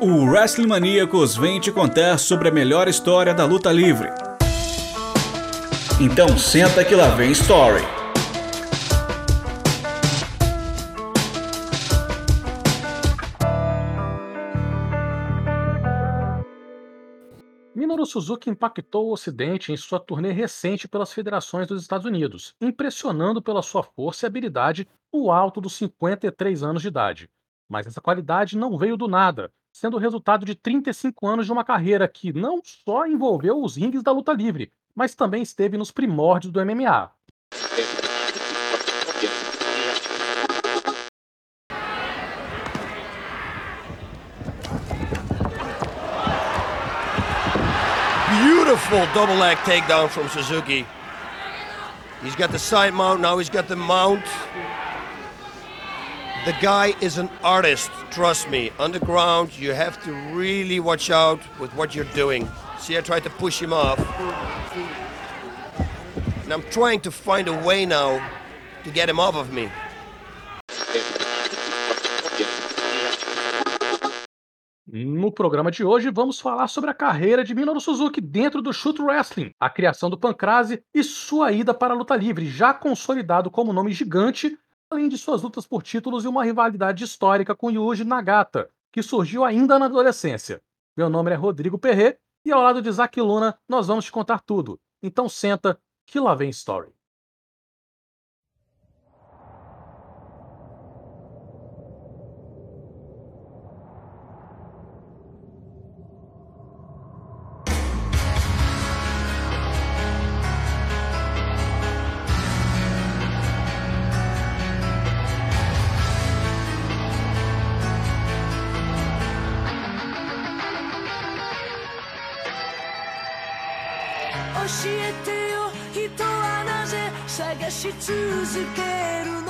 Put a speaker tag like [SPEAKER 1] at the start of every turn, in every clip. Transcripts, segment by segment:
[SPEAKER 1] O Wrestling Maníacos vem te contar sobre a melhor história da luta livre. Então senta que lá vem Story.
[SPEAKER 2] Minoru Suzuki impactou o Ocidente em sua turnê recente pelas federações dos Estados Unidos, impressionando pela sua força e habilidade no alto dos 53 anos de idade. Mas essa qualidade não veio do nada, sendo o resultado de 35 anos de uma carreira que não só envolveu os rings da luta livre, mas também esteve nos primórdios do MMA.
[SPEAKER 3] Beautiful double leg takedown from Suzuki. He's got the side mount, now he's got the mount. The guy is an artist, trust me. Underground, you have to really watch out with what you're doing. See, I tried to push him off. And I'm trying to find a way now to get him off of me.
[SPEAKER 2] No programa de hoje, vamos falar sobre a carreira de Minoru Suzuki dentro do Shoot Wrestling, a criação do Pancrase e sua ida para a luta livre, já consolidado como nome gigante, além de suas lutas por títulos e uma rivalidade histórica com Yuji Nagata, que surgiu ainda na adolescência. Meu nome é Rodrigo Perret e ao lado de Zack Luna nós vamos te contar tudo. Então senta que lá vem Story.
[SPEAKER 4] えてよ。人はなぜ探し続けるの？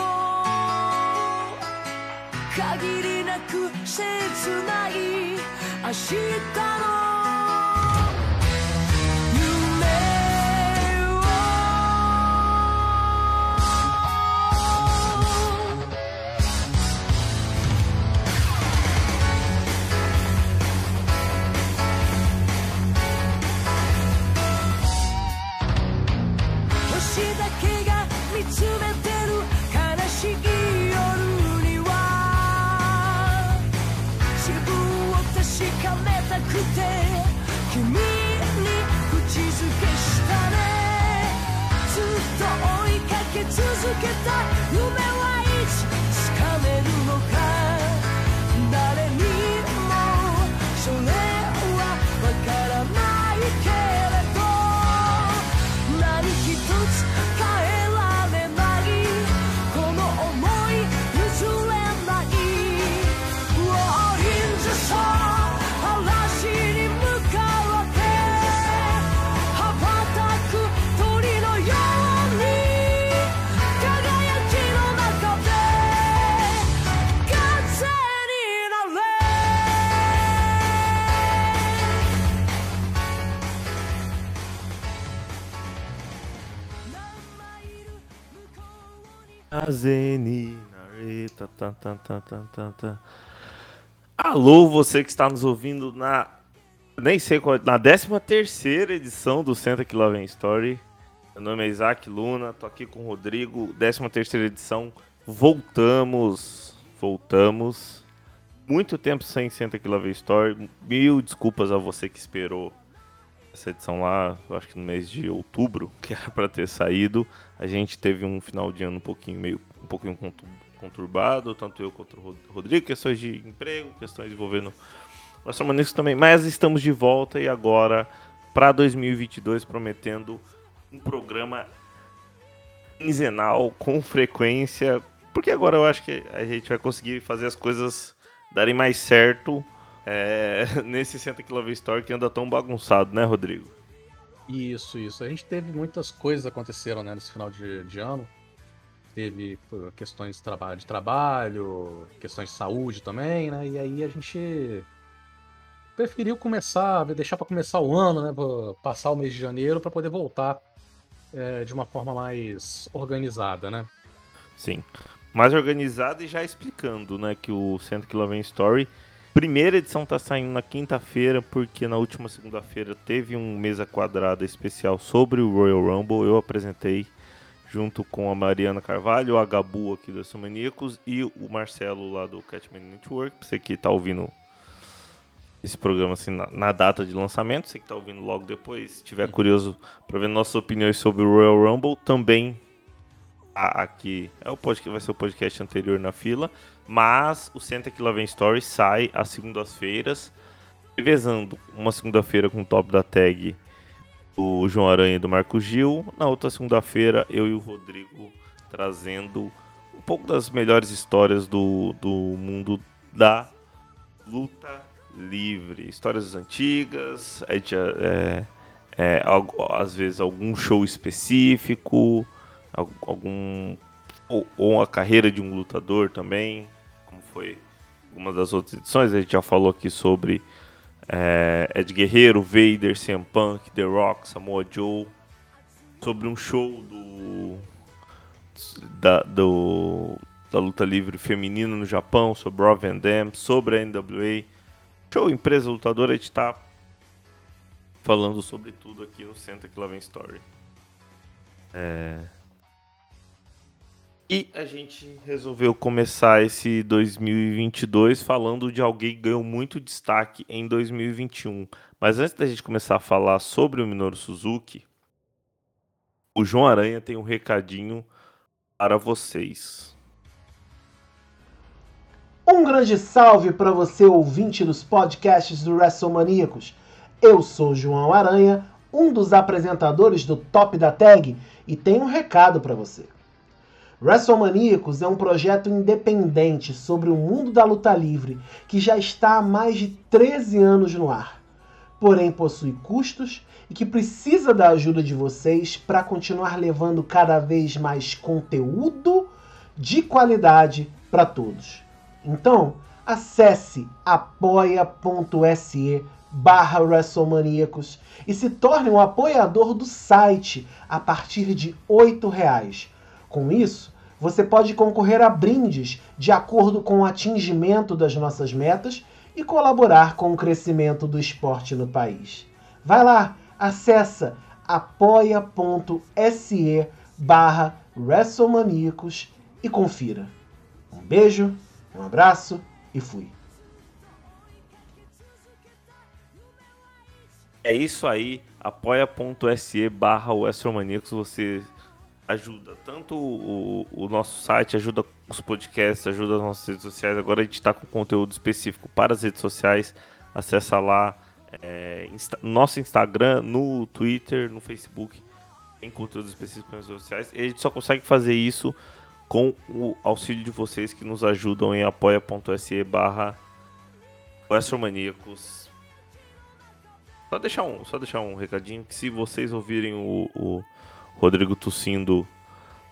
[SPEAKER 4] 限りなく切ない。明日の
[SPEAKER 5] Alô, você que está nos ouvindo na nem sei qual, na 13 terceira edição do Senta que Lá Story. Meu nome é Isaac Luna, tô aqui com o Rodrigo, 13 terceira edição. Voltamos, voltamos. Muito tempo sem Senta que Lá Story. Mil desculpas a você que esperou essa edição lá, acho que no mês de outubro, que era para ter saído. A gente teve um final de ano um pouquinho meio um pouquinho conturbado, tanto eu quanto o Rodrigo, questões de emprego, questões envolvendo nossa maneira também, mas estamos de volta e agora para 2022 prometendo um programa quinzenal com frequência, porque agora eu acho que a gente vai conseguir fazer as coisas darem mais certo é, nesse Santa Km Store que anda tão bagunçado, né, Rodrigo?
[SPEAKER 2] Isso, isso. A gente teve muitas coisas aconteceram né, nesse final de, de ano teve questões de trabalho, de trabalho, questões de saúde também, né? E aí a gente preferiu começar, deixar para começar o ano, né? Passar o mês de janeiro para poder voltar é, de uma forma mais organizada, né?
[SPEAKER 5] Sim, mais organizada e já explicando, né, que o Centro Kilometer Story primeira edição tá saindo na quinta-feira, porque na última segunda-feira teve um mesa quadrada especial sobre o Royal Rumble. Eu apresentei junto com a Mariana Carvalho, a Gabu aqui do Maníacos e o Marcelo lá do Catman Network. Você que tá ouvindo esse programa assim na, na, data de lançamento, você que tá ouvindo logo depois, se tiver curioso para ver nossas opiniões sobre o Royal Rumble, também aqui é o podcast, vai ser o podcast anterior na fila, mas o Senta que lá vem Story sai às segundas-feiras, revezando uma segunda-feira com o top da tag do João Aranha e do Marco Gil, na outra segunda-feira eu e o Rodrigo trazendo um pouco das melhores histórias do, do mundo da luta livre, histórias antigas, é, é, é, às vezes algum show específico, algum ou, ou a carreira de um lutador também, como foi uma das outras edições, a gente já falou aqui sobre é, Ed Guerreiro, Vader, CM Punk, The Rock, Samoa Joe, sobre um show do da, do, da luta livre feminina no Japão, sobre Raw Van Dam, sobre a NWA, show empresa lutadora, a gente tá falando sobre tudo aqui no Senta que lá vem Story. É... E a gente resolveu começar esse 2022 falando de alguém que ganhou muito destaque em 2021. Mas antes da gente começar a falar sobre o Minoru Suzuki, o João Aranha tem um recadinho para vocês.
[SPEAKER 6] Um grande salve para você, ouvinte dos podcasts do WrestleManiacos. Eu sou João Aranha, um dos apresentadores do Top da Tag, e tenho um recado para você. WrestleManiacos é um projeto independente sobre o mundo da luta livre que já está há mais de 13 anos no ar. Porém, possui custos e que precisa da ajuda de vocês para continuar levando cada vez mais conteúdo de qualidade para todos. Então, acesse apoia.se barra WrestleManiacos e se torne um apoiador do site a partir de R$ reais com isso, você pode concorrer a brindes de acordo com o atingimento das nossas metas e colaborar com o crescimento do esporte no país. Vai lá, acessa apoia.se barra WrestleManiacos e confira. Um beijo, um abraço e fui.
[SPEAKER 5] É isso aí, apoia.se barra WrestleManiacos, você ajuda tanto o, o, nosso site, ajuda os podcasts, ajuda as nossas redes sociais. Agora a gente está com conteúdo específico para as redes sociais. Acessa lá é, insta, nosso Instagram, no Twitter, no Facebook. Tem conteúdo específico para as redes sociais. E a gente só consegue fazer isso com o auxílio de vocês que nos ajudam em apoia.se barra Só deixar um, só deixar um recadinho que se vocês ouvirem o, o Rodrigo tossindo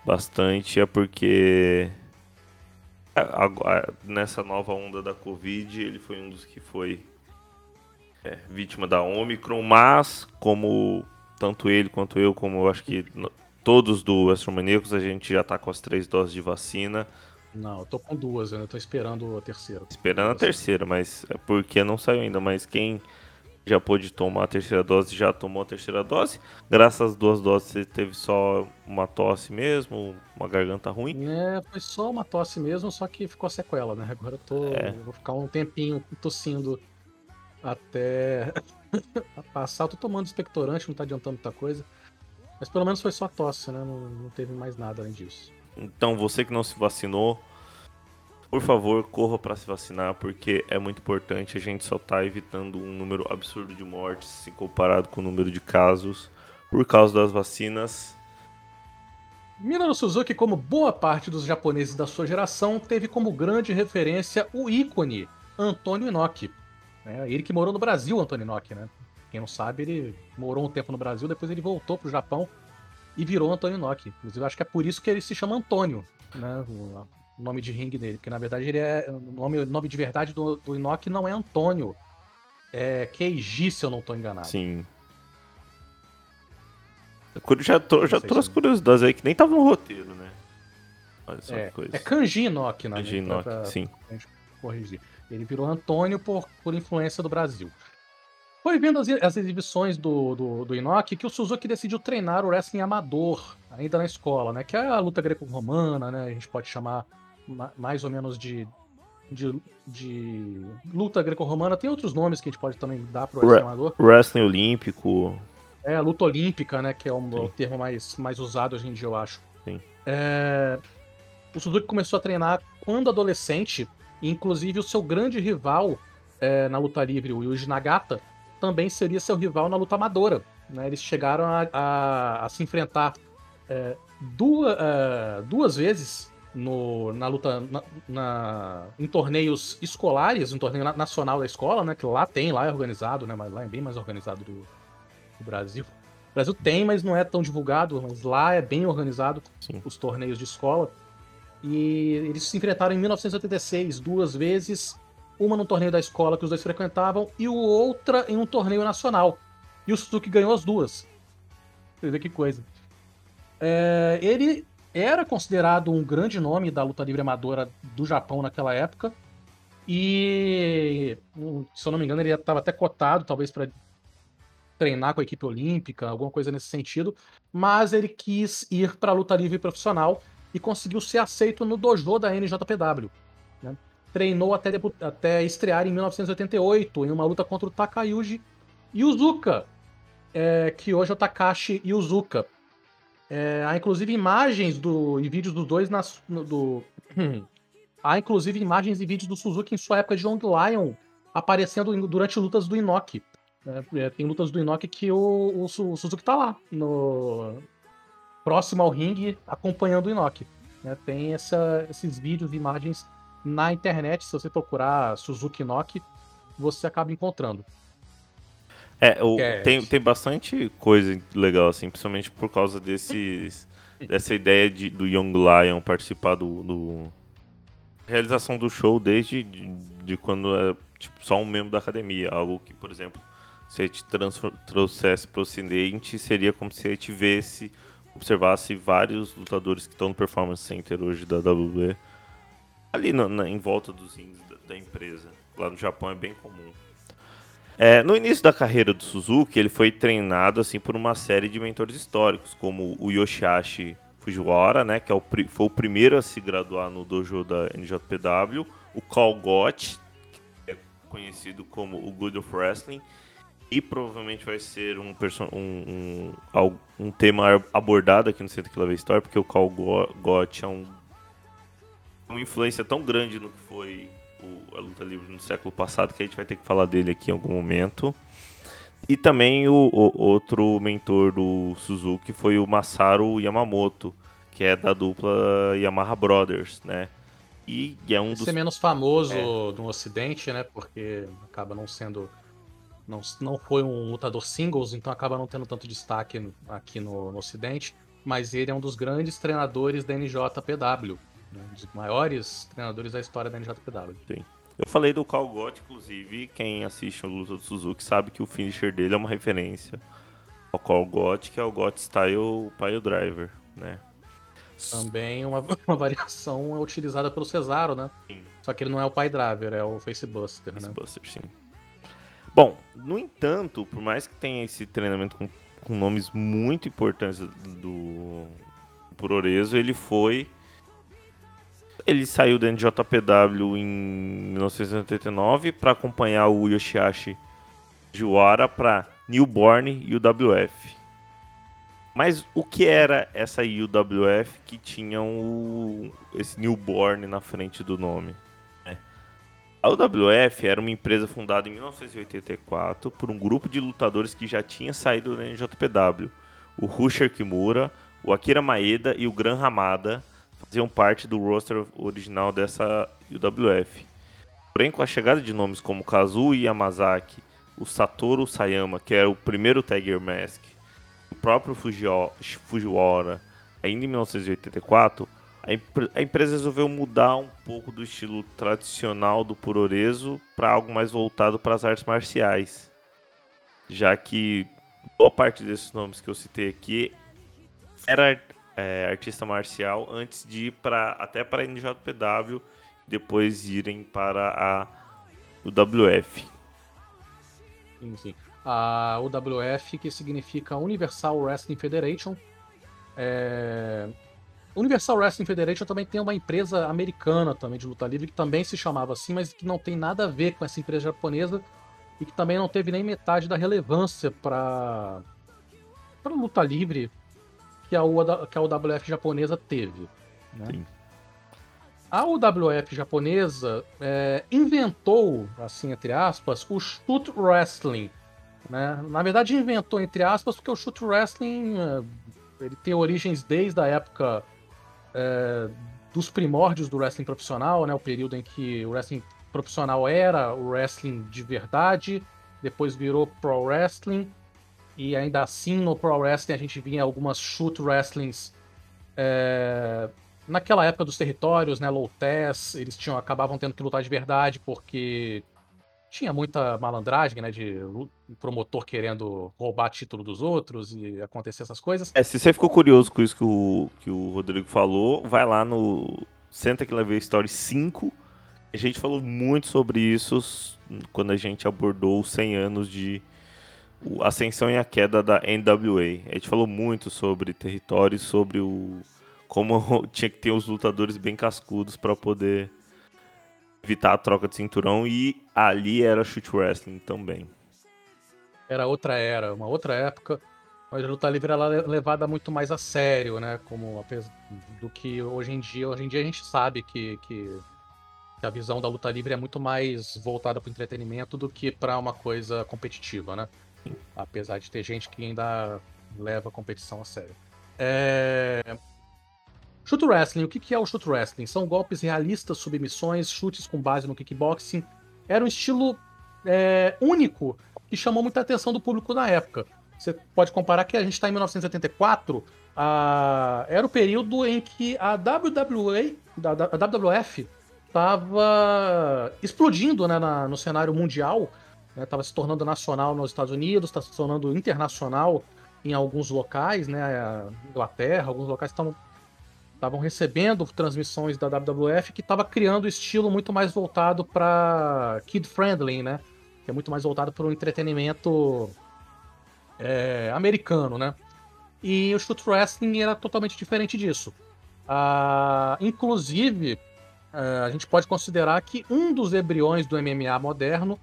[SPEAKER 5] bastante é porque nessa nova onda da Covid ele foi um dos que foi é, vítima da Omicron, mas como tanto ele quanto eu, como eu acho que todos do Astromaníacos, a gente já tá com as três doses de vacina.
[SPEAKER 2] Não, eu tô com duas, eu tô esperando a terceira.
[SPEAKER 5] Esperando a terceira, mas é porque não saiu ainda, mas quem já pôde tomar a terceira dose, já tomou a terceira dose. Graças às duas doses, você teve só uma tosse mesmo, uma garganta ruim?
[SPEAKER 2] É, foi só uma tosse mesmo, só que ficou sequela, né? Agora eu tô. É. vou ficar um tempinho tossindo até passar. Eu tô tomando expectorante, não tá adiantando muita coisa. Mas pelo menos foi só tosse, né? Não, não teve mais nada além disso.
[SPEAKER 5] Então, você que não se vacinou, por favor, corra para se vacinar, porque é muito importante. A gente só está evitando um número absurdo de mortes se comparado com o número de casos por causa das vacinas.
[SPEAKER 2] Minoru Suzuki, como boa parte dos japoneses da sua geração, teve como grande referência o ícone Antônio Inoki. É, ele que morou no Brasil, Antônio Inoki, né? Quem não sabe, ele morou um tempo no Brasil, depois ele voltou para o Japão e virou Antônio Inoki. Inclusive, acho que é por isso que ele se chama Antônio, né? O nome de ringue dele, porque na verdade ele é. O nome, nome de verdade do, do Inoki não é Antônio. É Keiji, se eu não estou enganado.
[SPEAKER 5] Sim. Já, tô, já trouxe curiosidades aí que nem tava no roteiro, né?
[SPEAKER 2] É, é Kanji Inoki, na
[SPEAKER 5] Kanji Inoki, sim.
[SPEAKER 2] A gente corrigir. Ele virou Antônio por, por influência do Brasil. Foi vendo as, as exibições do, do, do Inoki que o Suzuki decidiu treinar o wrestling amador, ainda na escola, né? Que é a luta greco-romana, né? A gente pode chamar ma- mais ou menos de, de, de luta greco-romana. Tem outros nomes que a gente pode também dar pro wrestling
[SPEAKER 5] Re-
[SPEAKER 2] amador.
[SPEAKER 5] Wrestling olímpico.
[SPEAKER 2] É a luta olímpica, né? Que é o, o termo mais, mais usado hoje em dia, eu acho.
[SPEAKER 5] Sim.
[SPEAKER 2] É, O Suzuki começou a treinar quando adolescente, e inclusive o seu grande rival é, na luta livre, o Yuji Nagata, também seria seu rival na luta amadora. né? Eles chegaram a, a- a se enfrentar é, duas, é, duas vezes no- na luta na, na- em torneios escolares, um torneio na- nacional da escola, né? Que lá tem, lá é organizado, né? Mas lá é bem mais organizado do, do Brasil. O Brasil tem, mas não é tão divulgado, mas lá é bem organizado
[SPEAKER 5] Sim.
[SPEAKER 2] os torneios de escola. E eles se enfrentaram em 1986 duas vezes, uma no torneio da escola que os dois frequentavam e o outra em um torneio nacional. E o Suzuki ganhou as duas. Você vê que coisa. É, ele era considerado um grande nome da luta livre amadora do Japão naquela época. E, hum, se eu não me engano, ele estava até cotado, talvez, para treinar com a equipe olímpica, alguma coisa nesse sentido. Mas ele quis ir para a luta livre profissional e conseguiu ser aceito no dojo da NJPW. né? Treinou até, até estrear em 1988 em uma luta contra o Takayuji Yuzuka, é, que hoje é o Takashi Yuzuka. É, há inclusive imagens do, e vídeos dos dois nas, no- do. há inclusive imagens e vídeos do Suzuki em sua época de Young Lion aparecendo durante lutas do Inoki. né? É, tem lutas do Inoki que o, o o Suzuki tá lá, no, próximo ao ringue, acompanhando o Inoki. né? Tem essa- esses vídeos e imagens na internet, se você procurar Suzuki Inoki, você acaba encontrando.
[SPEAKER 5] É, o-
[SPEAKER 2] É.
[SPEAKER 5] tem, tem bastante coisa legal, assim, principalmente por causa desses. dessa ideia de, do Young Lion participar do. do- realização do show desde de, de quando é tipo, só um membro da academia. Algo que, por exemplo, se a gente transfor- trouxesse para o ocidente, seria como se a gente vesse, observasse vários lutadores que estão no Performance Center hoje da WWE ali na- na- em volta dos rings da, da empresa. Lá no Japão é bem comum. É, no início da carreira do Suzuki, ele foi treinado assim por uma série de mentores históricos, como o Yoshihashi Fujiwara, né, que é o, foi o primeiro a se graduar no dojo da NJPW, o Carl Gott, que é conhecido como o Good of Wrestling, e provavelmente vai ser um, um, um, um tema abordado aqui no Centro Kill Story, porque o Carl Go- Gott é um, uma influência tão grande no que foi o- a luta livre no século passado que a gente vai ter que falar dele aqui em algum momento. E também o, o- outro mentor do Suzuki foi o Masaru Yamamoto, que é da dupla Yamaha Brothers, né? E é um dos
[SPEAKER 2] Ser menos famoso
[SPEAKER 5] É.
[SPEAKER 2] no Ocidente, né? Porque acaba não sendo. Não, não foi um lutador singles, então acaba não tendo tanto destaque aqui no, no Ocidente. Mas ele é um dos grandes treinadores da NJPW. Né, um dos maiores treinadores da história da NJPW.
[SPEAKER 5] Eu falei do Carl Gott, inclusive, quem assiste a luta do Suzuki sabe que o finisher dele é uma referência ao Carl Gott, que é o Gott Style Pile Driver, né?
[SPEAKER 2] Também uma, uma variação é utilizada pelo Cesaro, né?
[SPEAKER 5] Sim.
[SPEAKER 2] Só que ele não é o Pie Driver, é o Facebuster, né?
[SPEAKER 5] Buster, sim. Bom, no entanto, por mais que tenha esse treinamento com, com nomes muito importantes do Puroreso, ele foi. Ele saiu da NJPW em 1989 para acompanhar o Yoshihashi Jiwara para Newborn e UWF. Mas o que era essa UWF que tinha o, esse Newborn na frente do nome? A UWF era uma empresa fundada em 1984 por um grupo de lutadores que já tinha saído da NJPW. O Rusher Kimura, o Akira Maeda e o Gran Hamada faziam parte do roster original dessa UWF. Porém, com a chegada de nomes como Kazuo Yamazaki, o Satoru Sayama, que era o primeiro Tiger Mask, o próprio Fujiwara, ainda em 1984, a, empre- a empresa resolveu mudar um pouco do estilo tradicional do Puroreso para algo mais voltado para as artes marciais. Já que boa parte desses nomes que eu citei aqui era é, artista marcial antes de ir pra, até para a NJPW depois irem para a UWF.
[SPEAKER 2] Sim, sim. A UWF, que significa Universal Wrestling Federation. É... Universal Wrestling Federation também tem uma empresa americana também de luta livre que também se chamava assim, mas que não tem nada a ver com essa empresa japonesa e que também não teve nem metade da relevância para para luta livre que a, UA, que a UWF japonesa teve. Né? A UWF japonesa é, inventou, assim, entre aspas, o shoot wrestling. Né? Na verdade, inventou, entre aspas, porque o shoot wrestling é, ele tem origens desde a época é, dos primórdios do wrestling profissional, né? o período em que o wrestling profissional era o wrestling de verdade, depois virou pro wrestling, e ainda assim no pro wrestling a gente vinha algumas shoot wrestlings é, naquela época dos territórios, né, low test, eles tinham acabavam tendo que lutar de verdade porque tinha muita malandragem, né, de promotor querendo roubar título dos outros e acontecer essas coisas.
[SPEAKER 5] É, se você ficou curioso com isso que o, que o Rodrigo falou, vai lá no Senta que Levei Story 5. A gente falou muito sobre isso quando a gente abordou os 100 anos de ascensão e a queda da NWA. A gente falou muito sobre territórios, sobre o como tinha que ter os lutadores bem cascudos para poder evitar a troca de cinturão e ali era shoot wrestling também.
[SPEAKER 2] Era outra era, uma outra época, mas a luta livre era é levada muito mais a sério, né? Como do que hoje em dia. Hoje em dia a gente sabe que, que, que a visão da luta livre é muito mais voltada para o entretenimento do que para uma coisa competitiva, né? Apesar de ter gente que ainda leva a competição a sério. É... Shoot Wrestling. O que é o Shoot Wrestling? São golpes realistas, submissões, chutes com base no kickboxing. Era um estilo é, único que chamou muita atenção do público na época. Você pode comparar que a gente está em 1984, a... era o período em que a WWE, a WWF, estava explodindo né, na, no cenário mundial, estava né, se tornando nacional nos Estados Unidos, estava se tornando internacional em alguns locais, né, Inglaterra, alguns locais estavam estavam recebendo transmissões da WWF que estava criando um estilo muito mais voltado para kid friendly, né? Que é muito mais voltado para o entretenimento é, americano, né? E o shoot wrestling era totalmente diferente disso. Ah, inclusive, é, a gente pode considerar que um dos embriões do MMA moderno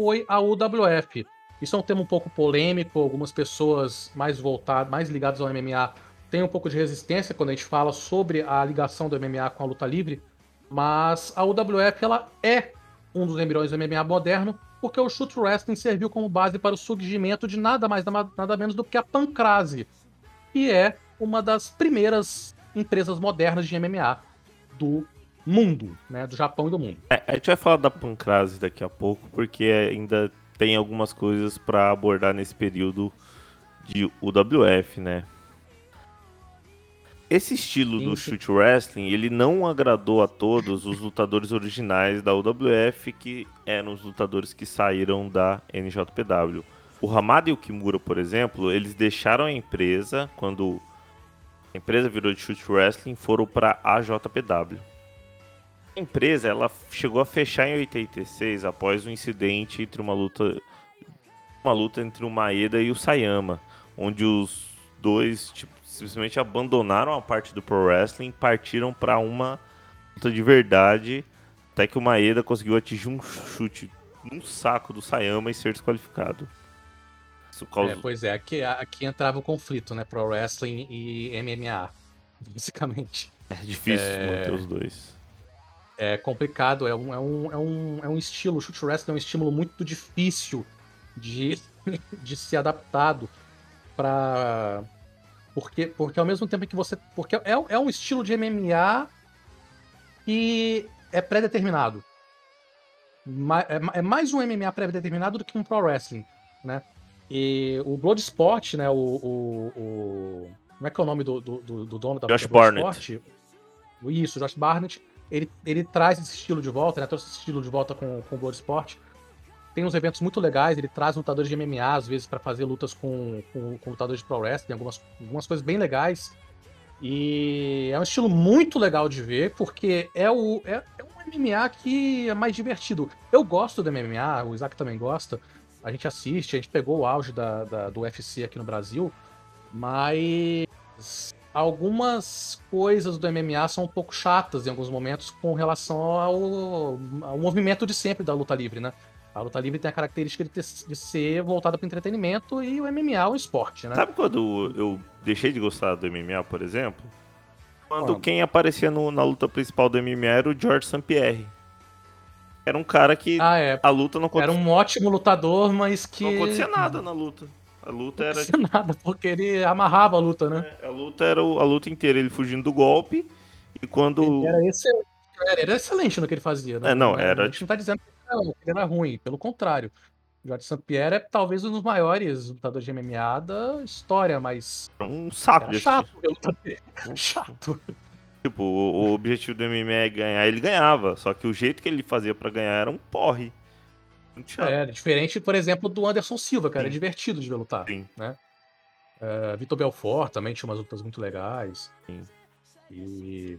[SPEAKER 2] foi a UWF. Isso é um tema um pouco polêmico, algumas pessoas mais voltadas, mais ligadas ao MMA tem um pouco de resistência quando a gente fala sobre a ligação do MMA com a luta livre, mas a UWF ela é um dos embriões do MMA moderno, porque o Shoot Wrestling serviu como base para o surgimento de nada mais nada menos do que a Pancrase, que é uma das primeiras empresas modernas de MMA do mundo, né, do Japão e do mundo.
[SPEAKER 5] É, a gente vai falar da Pancrase daqui a pouco, porque ainda tem algumas coisas para abordar nesse período de UWF, né? Esse estilo do shoot wrestling, ele não agradou a todos os lutadores originais da UWF, que eram os lutadores que saíram da NJPW. O Hamada e o Kimura, por exemplo, eles deixaram a empresa quando a empresa virou de shoot wrestling, foram para a JPW. Empresa ela chegou a fechar em 86 após um incidente entre uma luta uma luta entre o Maeda e o Sayama, onde os dois tipo, simplesmente abandonaram a parte do pro wrestling, partiram para uma luta de verdade, até que o Maeda conseguiu atingir um chute no saco do Sayama e ser desqualificado.
[SPEAKER 2] Causa... É, pois é, aqui, aqui entrava o conflito, né? Pro wrestling e MMA, basicamente.
[SPEAKER 5] É difícil é... manter os dois.
[SPEAKER 2] É complicado, é um, é um, é um, é um estilo, o chute wrestling é um estímulo muito difícil de, de ser adaptado para porque, porque ao mesmo tempo que você. Porque é, é um estilo de MMA que é pré-determinado. É, é mais um MMA pré-determinado do que um pro wrestling, né? E o Bloodsport, né? O, o, o, Como é que é o nome do, do, do dono da
[SPEAKER 5] Josh Barnett.
[SPEAKER 2] Isso, Josh Barnett. Ele, ele traz esse estilo de volta, né? Trouxe esse estilo de volta com, com o Bloodsport tem uns eventos muito legais, ele traz lutadores de MMA, às vezes, para fazer lutas com, com, com, lutadores de Pro Wrestling, algumas, algumas coisas bem legais. E é um estilo muito legal de ver, porque é, o, é, é um MMA que é mais divertido. Eu gosto do MMA, o Isaac também gosta. A gente assiste, a gente pegou o auge da, da do UFC aqui no Brasil, mas algumas coisas do MMA são um pouco chatas em alguns momentos com relação ao, ao movimento de sempre da luta livre, né? A luta livre tem a característica de, ter, de ser voltada para entretenimento e o MMA é um esporte, né?
[SPEAKER 5] Sabe quando eu deixei de gostar do MMA, por exemplo? Quando
[SPEAKER 2] Quando?
[SPEAKER 5] quem aparecia no- na luta principal do MMA era o George St. Pierre. Era um cara que
[SPEAKER 2] Ah, é.
[SPEAKER 5] a luta não
[SPEAKER 2] Era
[SPEAKER 5] acontecia,
[SPEAKER 2] um ótimo lutador, mas que.
[SPEAKER 5] não acontecia nada na luta. A luta
[SPEAKER 2] Não
[SPEAKER 5] era
[SPEAKER 2] nada, porque ele amarrava a luta, né?
[SPEAKER 5] a luta era o- a luta inteira ele fugindo do golpe e quando
[SPEAKER 2] Ele era excelente. Era, era excelente no que ele fazia, né?
[SPEAKER 5] É, não, era
[SPEAKER 2] A gente não tá dizendo que ele era- ruim, pelo contrário. O Jorge St. Pierre é talvez um dos maiores lutadores de MMA da história, mas
[SPEAKER 5] um saco
[SPEAKER 2] chato dele. Chato.
[SPEAKER 5] Tipo, o, o objetivo do MMA é ganhar, ele ganhava. Só que o jeito que ele fazia pra ganhar era um porre. Muito chato.
[SPEAKER 2] É, diferente, por exemplo, do Anderson Silva, cara. É
[SPEAKER 5] Sim.
[SPEAKER 2] divertido de ver lutar.
[SPEAKER 5] Sim.
[SPEAKER 2] É, Vitor Belfort também tinha umas lutas muito legais.
[SPEAKER 5] Sim.
[SPEAKER 2] E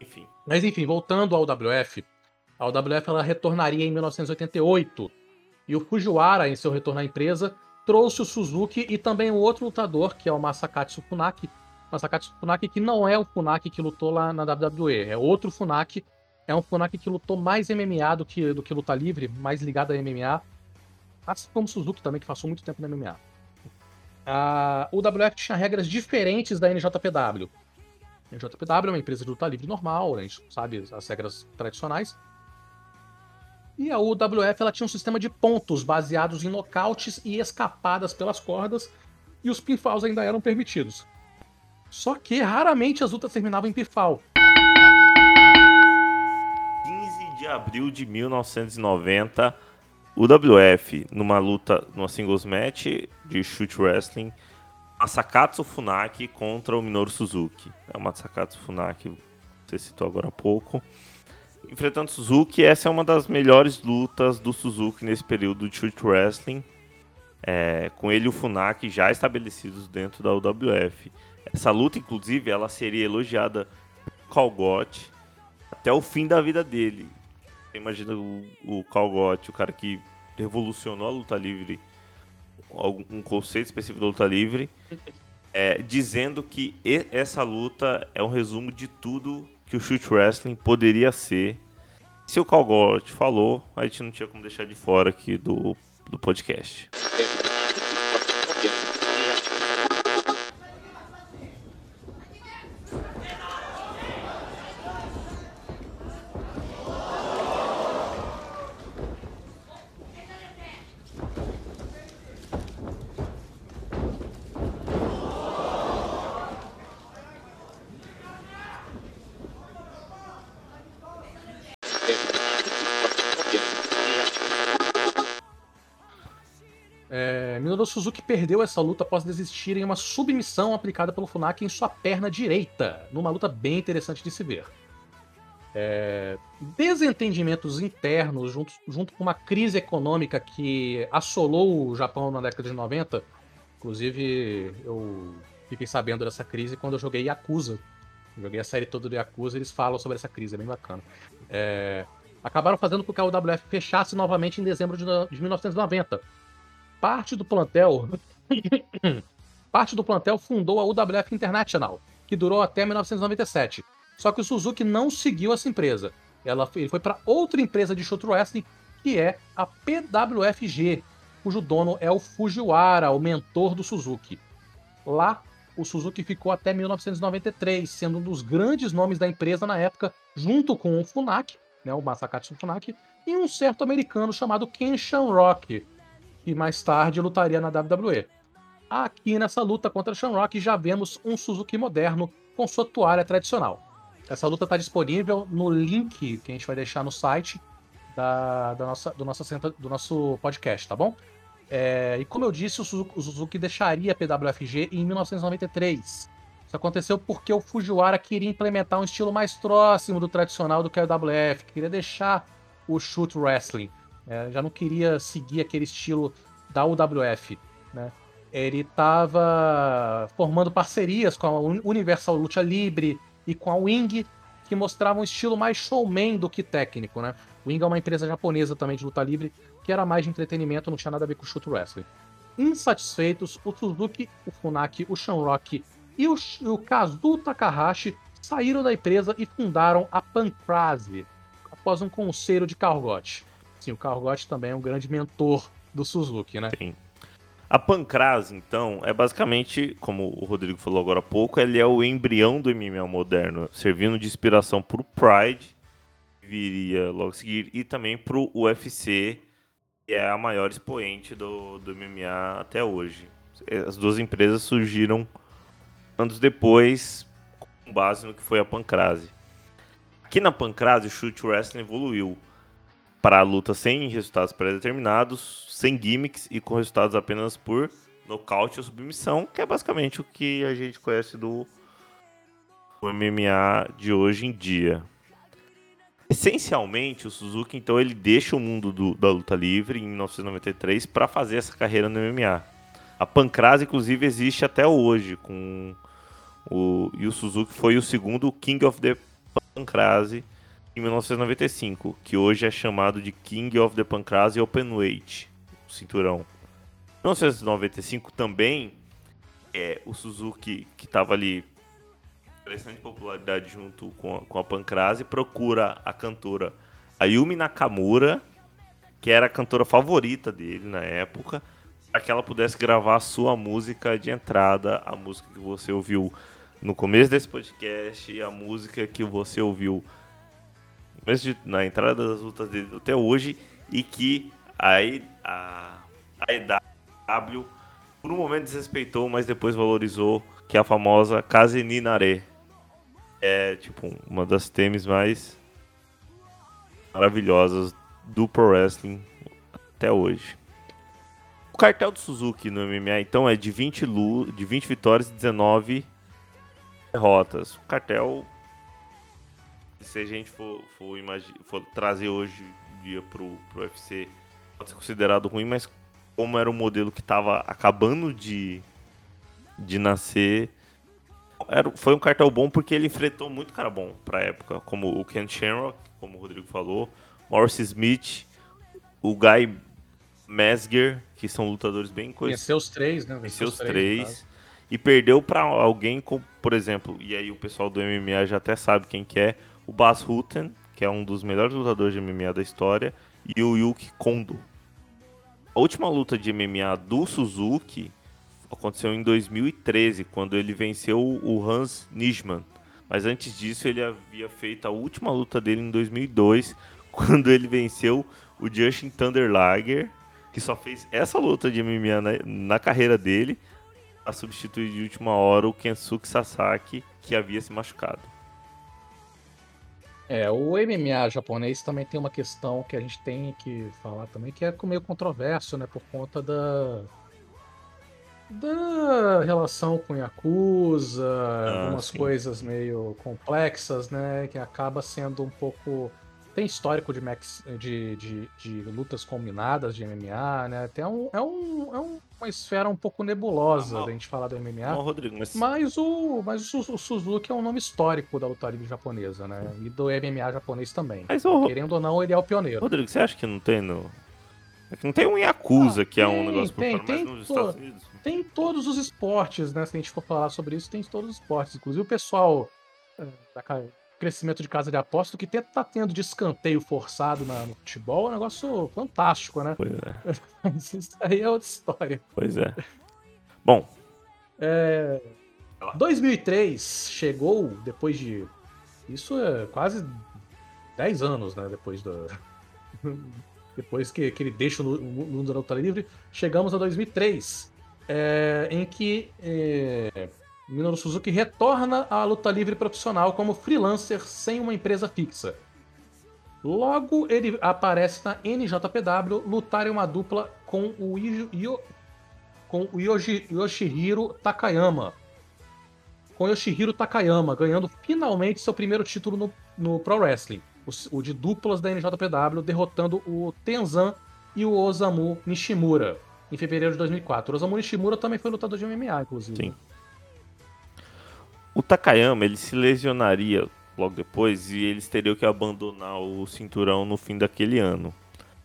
[SPEAKER 5] Enfim.
[SPEAKER 2] Mas enfim, voltando ao WF, a WF ela retornaria em 1988 e o Fujiwara, em seu retorno à empresa, trouxe o Suzuki e também o outro lutador, que é o Masakatsu Funaki. Masakatsu Funaki que não é o Funaki que lutou lá na WWE, é outro Funaki. É um Funaki que lutou mais MMA do que, do que luta livre, mais ligado a MMA. Assim como Suzuki também, que passou muito tempo na MMA. Ah, o WF tinha regras diferentes da NJPW. A NJPW é uma empresa de luta livre normal, a gente sabe as regras tradicionais. E a UWF ela tinha um sistema de pontos baseados em nocautes e escapadas pelas cordas, e os pinfalls ainda eram permitidos. Só que raramente as lutas terminavam em pinfall.
[SPEAKER 5] Abril de 1990, o WF, numa luta, numa singles match de shoot wrestling, Masakatsu Funaki contra o Minoru Suzuki. É o Masakatsu Funaki, você citou agora há pouco. Enfrentando Suzuki, essa é uma das melhores lutas do Suzuki nesse período de shoot wrestling. É, com ele e o Funaki já estabelecidos dentro da UWF. Essa luta, inclusive, ela seria elogiada por Calgote até o fim da vida dele. Imagina o, o Calgote, o cara que revolucionou a luta livre, algum- um conceito específico da luta livre, é, dizendo que essa luta é um resumo de tudo que o shoot wrestling poderia ser. Se o Calgote falou, a gente não tinha como deixar de fora aqui do, do podcast.
[SPEAKER 2] Suzuki perdeu essa luta após desistir em uma submissão aplicada pelo Funaki em sua perna direita, numa luta bem interessante de se ver. É, desentendimentos internos, junto, junto com uma crise econômica que assolou o Japão na década de 90, inclusive eu fiquei sabendo dessa crise quando eu joguei Yakuza. Joguei a série toda do Yakuza eles falam sobre essa crise, é bem bacana. É, acabaram fazendo com que a UWF fechasse novamente em dezembro de, de 1990 parte do plantel parte do plantel fundou a UWF International, que durou até 1997. Só que o Suzuki não seguiu essa empresa. Ela, ele foi para outra empresa de shoot wrestling, que é a PWFG, cujo dono é o Fujiwara, o mentor do Suzuki. Lá, o Suzuki ficou até 1993, sendo um dos grandes nomes da empresa na época, junto com o Funaki, né, o Masakatsu Funaki, e um certo americano chamado Ken Shamrock, que mais tarde lutaria na WWE. Aqui nessa luta contra Shamrock já vemos um Suzuki moderno com sua toalha tradicional. Essa luta está disponível no link que a gente vai deixar no site da, da nossa, do, nosso, do nosso podcast, tá bom? É, e como eu disse, o Suzuki, deixaria a PWFG em 1993. Isso aconteceu porque o Fujiwara queria implementar um estilo mais próximo do tradicional do que a WF, queria deixar o shoot wrestling. É, já não queria seguir aquele estilo da UWF, né? ele estava formando parcerias com a Universal Lucha Libre e com a Wing, que mostravam um estilo mais showman do que técnico, né? Wing é uma empresa japonesa também de luta livre, que era mais de entretenimento, não tinha nada a ver com shoot wrestling. Insatisfeitos, o Suzuki, o Funaki, o Shanrock e o, o Kazu Takahashi saíram da empresa e fundaram a Pancrase, após um conselho de Cargote. Sim, o Cargote também é um grande mentor do Suzuki, né?
[SPEAKER 5] Sim. A Pancrase, então, é basicamente, como o Rodrigo falou agora há pouco, ele é o embrião do MMA moderno, servindo de inspiração para o Pride, que viria logo a seguir, e também para o UFC, que é a maior expoente do, do MMA até hoje. As duas empresas surgiram anos depois, com base no que foi a Pancrase. Aqui na Pancrase, o Shoot Wrestling evoluiu para a luta sem resultados pré-determinados, sem gimmicks e com resultados apenas por nocaute ou submissão, que é basicamente o que a gente conhece do MMA de hoje em dia. Essencialmente, o Suzuki então ele deixa o mundo do, da luta livre em 1993 para fazer essa carreira no MMA. A Pancrase, inclusive, existe até hoje com o e o Suzuki foi o segundo King of the Pancrase em 1995, que hoje é chamado de King of the Pancrase Openweight, o cinturão. Em 1995 também, é, o Suzuki, que estava ali crescendo popularidade junto com a, com a Pancrase, procura a cantora Ayumi Nakamura, que era a cantora favorita dele na época, para que ela pudesse gravar a sua música de entrada, a música que você ouviu no começo desse podcast, a música que você ouviu de, na entrada das lutas dele até hoje e que a, a, a EW por um momento desrespeitou, mas depois valorizou, que é a famosa Kazeninare. É tipo uma das temas mais maravilhosas do Pro Wrestling até hoje. O cartel do Suzuki no MMA então é de 20, lu de 20 vitórias e 19 derrotas. O cartel se a gente for, for, for trazer hoje dia pro, pro UFC, pode ser considerado ruim, mas como era um modelo que estava acabando de, de nascer, era, foi um cartel bom porque ele enfrentou muito cara bom pra época, como o Ken Shamrock, como o Rodrigo falou, Morris Smith, o Guy Mesger, que são lutadores bem
[SPEAKER 2] conhecidos. Venceu os três, né?
[SPEAKER 5] Venceu os três. três e perdeu para alguém, como, por exemplo, e aí o pessoal do MMA já até sabe quem que é, o Bas Rutten, que é um dos melhores lutadores de MMA da história, e o Yuki Kondo. A última luta de MMA do Suzuki aconteceu em 2013, quando ele venceu o Hans Nijman. Mas antes disso, ele havia feito a última luta dele em 2002, quando ele venceu o Justin Thunder Liger, que só fez essa luta de MMA na, na carreira dele, a substituir de última hora o Kensuke Sasaki, que havia se machucado.
[SPEAKER 2] É, o MMA japonês também tem uma questão que a gente tem que falar também, que é meio controverso, né? Por conta da. da relação com Yakuza, ah, algumas sim. coisas meio complexas, né? Que acaba sendo um pouco tem histórico de, max, de, de, de, lutas combinadas de MMA, né? Tem um, é, um, é uma esfera um pouco nebulosa ah, da gente falar do MMA.
[SPEAKER 5] Não, Rodrigo, mas...
[SPEAKER 2] mas... o, mas o, o, Suzuki é um nome histórico da luta livre japonesa, né? E do MMA japonês também. Mas, o... Querendo ou não, ele é o pioneiro.
[SPEAKER 5] Rodrigo, você acha que não tem no. É que não tem um Yakuza ah, que tem, é um negócio
[SPEAKER 2] tem, por tem, to... Estados Unidos. Tem todos os esportes, né? Se a gente for falar sobre isso, tem todos os esportes. Inclusive o pessoal eh, da crescimento de casa de aposta, que tá tendo de escanteio forçado na, no futebol é um negócio fantástico, né?
[SPEAKER 5] Pois é.
[SPEAKER 2] Isso aí é outra história.
[SPEAKER 5] Pois é. Bom.
[SPEAKER 2] É, 2003 chegou depois de. Isso é quase 10 anos, né? Depois do. depois que, que ele deixa o mundo da luta livre, chegamos a 2003, é, em que é, Minoru Suzuki retorna à luta livre profissional como freelancer sem uma empresa fixa. Logo, ele aparece na NJPW lutar em uma dupla com o, Io, com o Yoshi, Yoshihiro Takayama. Com Yoshihiro Takayama, ganhando finalmente seu primeiro título no, no Pro Wrestling, o, o de duplas da NJPW, derrotando o Tenzan e o Osamu Nishimura. em fevereiro de 2004. O Osamu Nishimura também foi lutador de MMA, inclusive.
[SPEAKER 5] Sim. O Takayama, ele se lesionaria logo depois e eles teriam que abandonar o cinturão no fim daquele ano.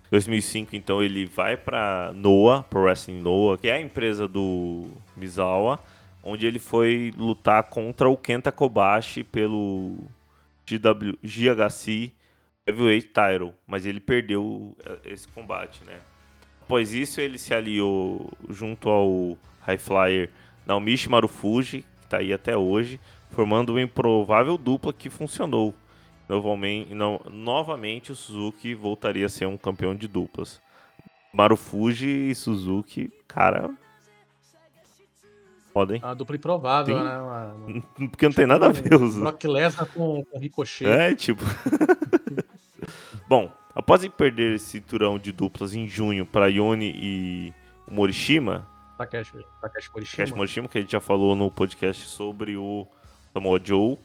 [SPEAKER 5] 2005, então, ele vai para Noah, Pro Wrestling Noah, que é a empresa do Misawa, onde ele foi lutar contra o Kenta Kobashi pelo GW, GHC Heavyweight Title, mas ele perdeu eh, esse combate, né? Após isso, ele se aliou junto ao High Flyer Naomichi Marufuji, que está aí até hoje, formando uma improvável dupla que funcionou. Novamente, no, novamente o Suzuki voltaria a ser um campeão de duplas. Marufuji e Suzuki, cara. Podem.
[SPEAKER 2] A dupla improvável,
[SPEAKER 5] Sim.
[SPEAKER 2] né? Uma- uma-
[SPEAKER 5] Porque não tem nada a ver os
[SPEAKER 2] Brock Lesnar com, com Ricochet.
[SPEAKER 5] É, tipo. Bom, após perder esse cinturão de duplas em junho para Yoni e Morishima,
[SPEAKER 2] Takeshi, Takeshi Morishima.
[SPEAKER 5] Cash Morishima, que a gente já falou no podcast sobre o Samoa Joe, o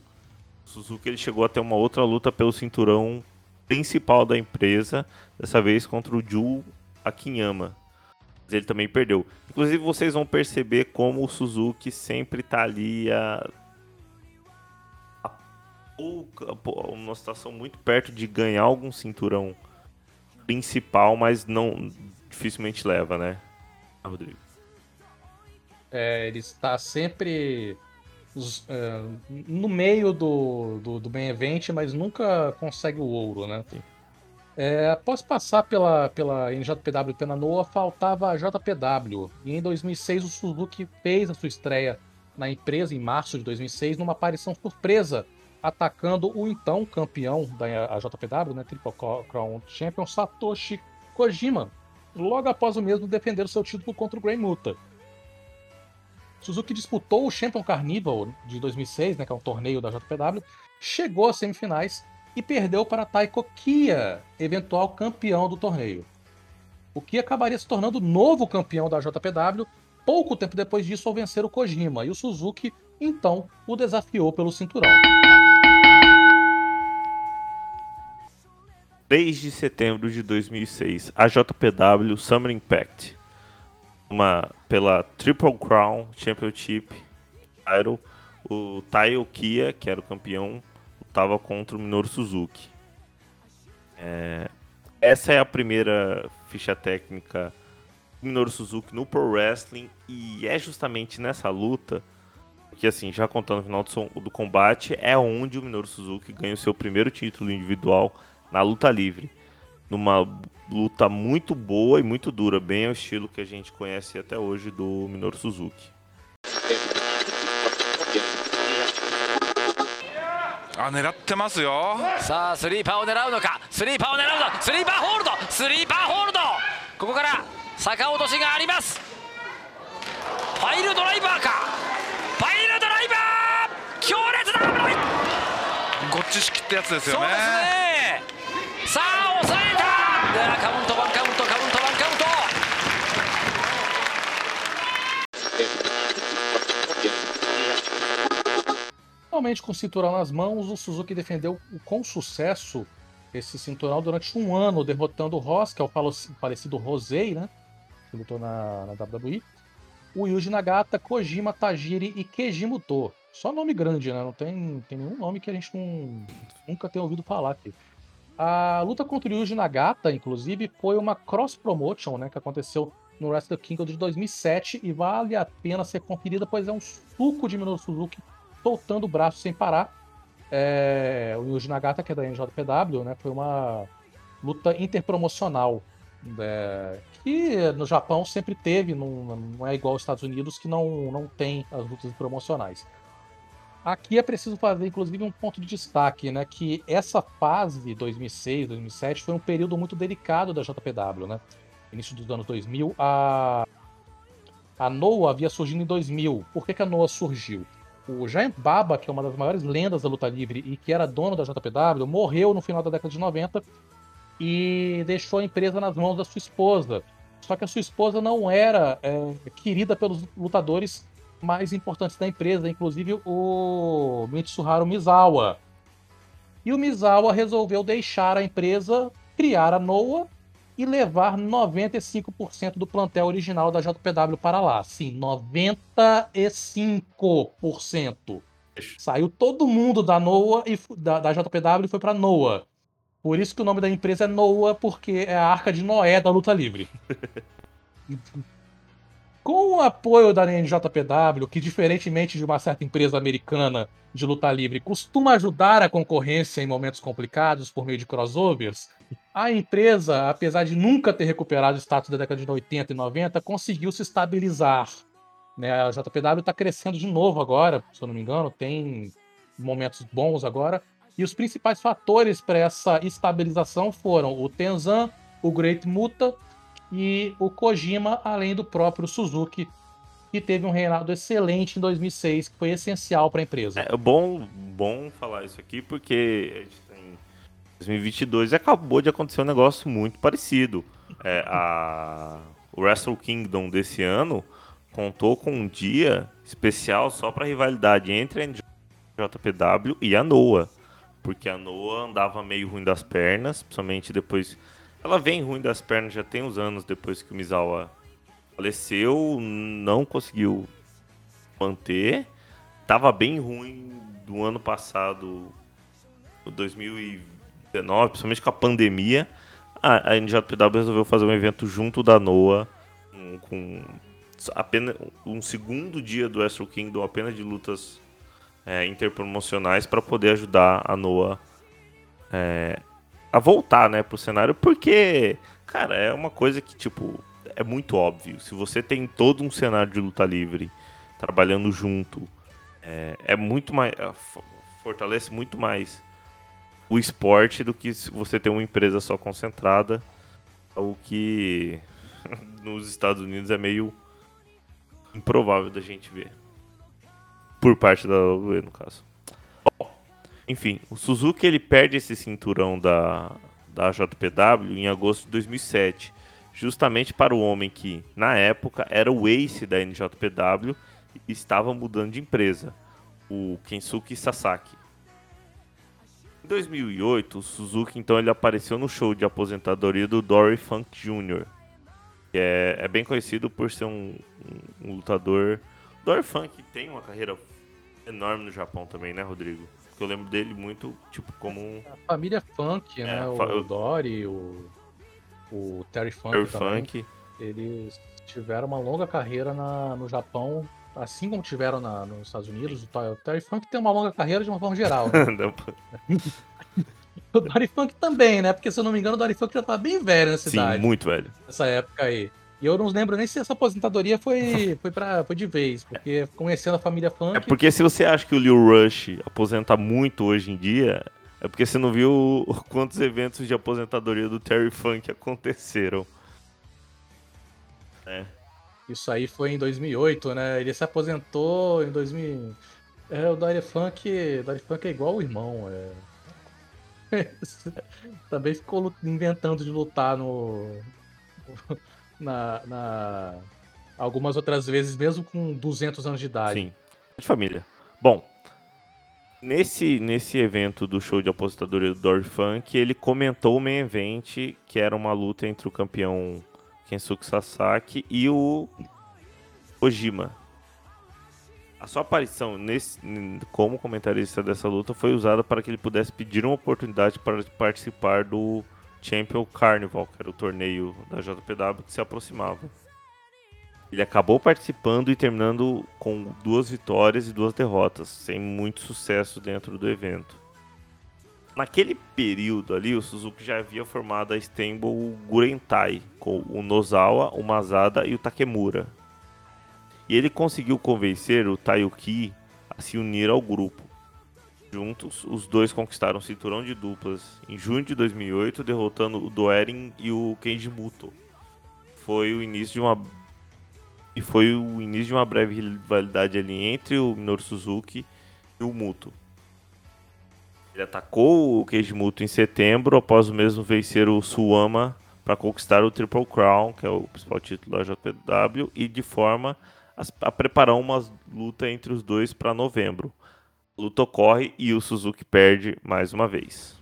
[SPEAKER 5] Suzuki ele chegou a ter uma outra luta pelo cinturão principal da empresa, dessa vez contra o Ju Akinyama. Mas ele também perdeu. Inclusive, vocês vão perceber como o Suzuki sempre tá ali a, uma situação muito perto de ganhar algum cinturão principal, mas não dificilmente leva, né, Rodrigo?
[SPEAKER 2] É, ele está sempre os- é, no meio do, do, do main event, mas nunca consegue o ouro, né? É, após passar pela, pela NJPW e pela Noah, faltava a JPW. E em 2006 o Suzuki fez a sua estreia na empresa, em março de 2006, numa aparição surpresa, atacando o então campeão da AJPW, né, Triple Crown Champion, Satoshi Kojima, logo após o mesmo defender o seu título contra o Grey Muta. Suzuki disputou o Champion Carnival de 2006, né, que é um torneio da JPW, chegou às semifinais e perdeu para Taiko Kia, eventual campeão do torneio. O Kia acabaria se tornando novo campeão da JPW pouco tempo depois disso ao vencer o Kojima, e o Suzuki, então, o desafiou pelo cinturão.
[SPEAKER 5] 3 de setembro de 2006, a JPW Summer Impact, uma pela Triple Crown Championship Title, o Taio Kia, que era o campeão, lutava contra o Minoru Suzuki. É, essa é a primeira ficha técnica do Minoru Suzuki no Pro Wrestling e é justamente nessa luta que assim, já contando o final do, do combate, é onde o Minoru Suzuki ganha o seu primeiro título individual na luta livre Numa luta muito boa e muito dura, bem ao estilo que a gente conhece até hoje do Minoru Suzuki.
[SPEAKER 7] あ狙ってますよ
[SPEAKER 8] さあスリーパーを狙うのかスリーパーを狙うのスリーパーホールドスリーパーホールドここから逆落としがありますファイルドライバーかファイルドライバー強烈な危ない
[SPEAKER 7] ゴッチ式ってやつですよね
[SPEAKER 8] そうですね
[SPEAKER 2] Finalmente, com o cinturão nas mãos, o Suzuki defendeu com sucesso esse cinturão durante um ano, derrotando o Ross, que é o falecido Rosei, né? Que lutou na, na WWE. O Yuji Nagata, Kojima, Tajiri e Keiji Muto. Só nome grande, né? Não tem, tem nenhum nome que a gente não, nunca tenha ouvido falar aqui. A luta contra o Yuji Nagata, inclusive, foi uma cross promotion, né? Que aconteceu no Wrestle Kingdom de 2007 e vale a pena ser conferida, pois é um suco de Minoru Suzuki soltando o braço sem parar. É, o Yuji Nagata, que é da NJPW, né, foi uma luta interpromocional. é, que no Japão sempre teve, não, não é igual aos Estados Unidos, que não, não tem as lutas promocionais. Aqui é preciso fazer, inclusive, um ponto de destaque, né? Que essa fase 2006, 2007 foi um período muito delicado da JPW, né? Início dos anos 2000, a a Noah havia surgido em 2000. Por que, que a Noah surgiu? O Giant Baba, que é uma das maiores lendas da luta livre e que era dono da JPW, morreu no final da década de 90 e deixou a empresa nas mãos da sua esposa. Só que a sua esposa não era é, querida pelos lutadores mais importantes da empresa, inclusive o Mitsuharu Misawa. E o Misawa resolveu deixar a empresa, criar a Noah e levar 95% do plantel original da JPW para lá. Sim, 95%. Saiu todo mundo da NOA e da, da JPW e foi para NOA. Por isso que o nome da empresa é NOA, porque é a arca de Noé da luta livre. Com o apoio da NJPW, que diferentemente de uma certa empresa americana de luta livre, costuma ajudar a concorrência em momentos complicados por meio de crossovers, a empresa, apesar de nunca ter recuperado o status da década de 80 e 90, conseguiu se estabilizar. né? A JPW está crescendo de novo agora, se eu não me engano, tem momentos bons agora. E os principais fatores para essa estabilização foram o Tenzan, o Great Muta e o Kojima, além do próprio Suzuki, que teve um reinado excelente em 2006, que foi essencial para a empresa.
[SPEAKER 5] É bom, bom falar isso aqui porque 2022 e acabou de acontecer um negócio muito parecido. É, a, o Wrestle Kingdom desse ano contou com um dia especial só para rivalidade entre a JPW e a Noah. Porque a Noah andava meio ruim das pernas, principalmente depois. Ela vem ruim das pernas já tem uns anos depois que o Misawa faleceu, não conseguiu manter. Tava bem ruim do ano passado, no 2019, principalmente com a pandemia. A, a NJPW resolveu fazer um evento junto da NOA, um- com apenas um segundo dia do Wrestle Kingdom, apenas de lutas é, interpromocionais, para poder ajudar a NOA é, a voltar né, pro cenário, porque, cara, é uma coisa que, tipo, é muito óbvio. Se você tem todo um cenário de luta livre trabalhando junto, é, é muito mais. é, fo- fortalece muito mais o esporte do que você ter uma empresa só concentrada, o que nos Estados Unidos é meio improvável da gente ver. Por parte da WWE, no caso. Enfim, o Suzuki ele perde esse cinturão da, da JPW em agosto de 2007, justamente para o homem que, na época, era o ace da NJPW e estava mudando de empresa, o Kensuke Sasaki. Em 2008, o Suzuki então ele apareceu no show de aposentadoria do Dory Funk Jr., que é, é bem conhecido por ser um, um- um lutador. Dory Funk tem uma carreira enorme no Japão também, né, Rodrigo? Porque eu lembro dele muito, tipo, como um
[SPEAKER 2] A família Funk, né?
[SPEAKER 5] É, fa-
[SPEAKER 2] O Dory, o, o Terry Funk
[SPEAKER 5] Dory
[SPEAKER 2] também.
[SPEAKER 5] Funk.
[SPEAKER 2] Eles tiveram uma longa carreira na- no Japão, assim como tiveram na- nos Estados Unidos. O Terry Funk tem uma longa carreira de uma forma geral. né? o Dory Funk também, né? Porque se eu não me engano, o Dory Funk já tá bem velho nessa
[SPEAKER 5] Sim,
[SPEAKER 2] idade,
[SPEAKER 5] muito velho.
[SPEAKER 2] nessa época aí. E eu não lembro nem se essa aposentadoria foi, foi, pra, foi de vez, porque conhecendo a família Funk.
[SPEAKER 5] É porque se você acha que o Lil Rush aposenta muito hoje em dia, é porque você não viu quantos eventos de aposentadoria do Terry Funk aconteceram. É.
[SPEAKER 2] Isso aí foi em 2008, né? Ele se aposentou em 2000. É, o Dory Funk, Dory Funk é igual o irmão. É... Também ficou inventando de lutar no. Na, na- Algumas outras vezes, mesmo com 200 anos de idade.
[SPEAKER 5] Sim. De família. Bom, nesse, nesse evento do show de aposentadoria do Dory Funk, ele comentou o main event, que era uma luta entre o campeão Kensuke Sasaki e o Ojima. A sua aparição nesse, como comentarista dessa luta foi usada para que ele pudesse pedir uma oportunidade para participar do Champion Carnival, que era o torneio da JPW que se aproximava. Ele acabou participando e terminando com duas vitórias e duas derrotas, sem muito sucesso dentro do evento. Naquele período ali, o Suzuki já havia formado a Stable Gurentai, com o Nozawa, o Masada e o Takemura. E ele conseguiu convencer o Tayuki a se unir ao grupo. Juntos, os dois conquistaram o cinturão de duplas em junho de 2008, derrotando o Doerin e o Kenji Muto. Foi o início de uma e foi o início de uma breve rivalidade ali entre o Minoru Suzuki e o Muto. Ele atacou o Keiji Muto em setembro, após o mesmo vencer o Suama para conquistar o Triple Crown, que é o principal título da JPW, e de forma a, a preparar uma luta entre os dois para novembro. A luta ocorre e o Suzuki perde mais uma vez.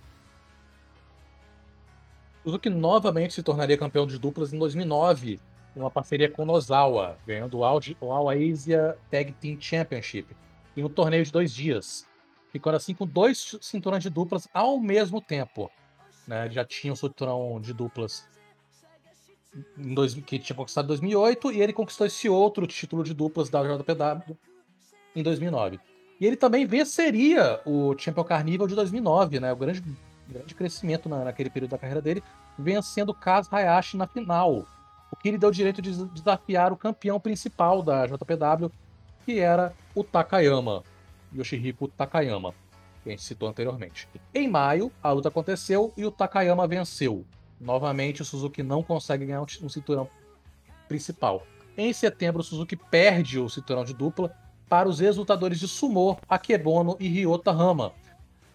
[SPEAKER 2] Suzuki novamente se tornaria campeão de duplas em 2009, em uma parceria com Nozawa, ganhando o All Asia Tag Team Championship em um torneio de dois dias, ficando assim com dois cinturões de duplas ao mesmo tempo. Né? Já tinha o cinturão de duplas dois- que tinha conquistado em 2008 e ele conquistou esse outro título de duplas da JPW em 2009. E ele também venceria o Champion Carnival de 2009, né? O grande, grande crescimento na- naquele período da carreira dele, vencendo Kaz Hayashi na final. O que lhe deu o direito de des- desafiar o campeão principal da JPW, que era o Takayama, Yoshihiko Takayama, que a gente citou anteriormente. Em maio, a luta aconteceu e o Takayama venceu. Novamente, o Suzuki não consegue ganhar um cinturão principal. Em setembro, o Suzuki perde o cinturão de dupla para os ex-lutadores de sumô Akebono e Ryota Hama.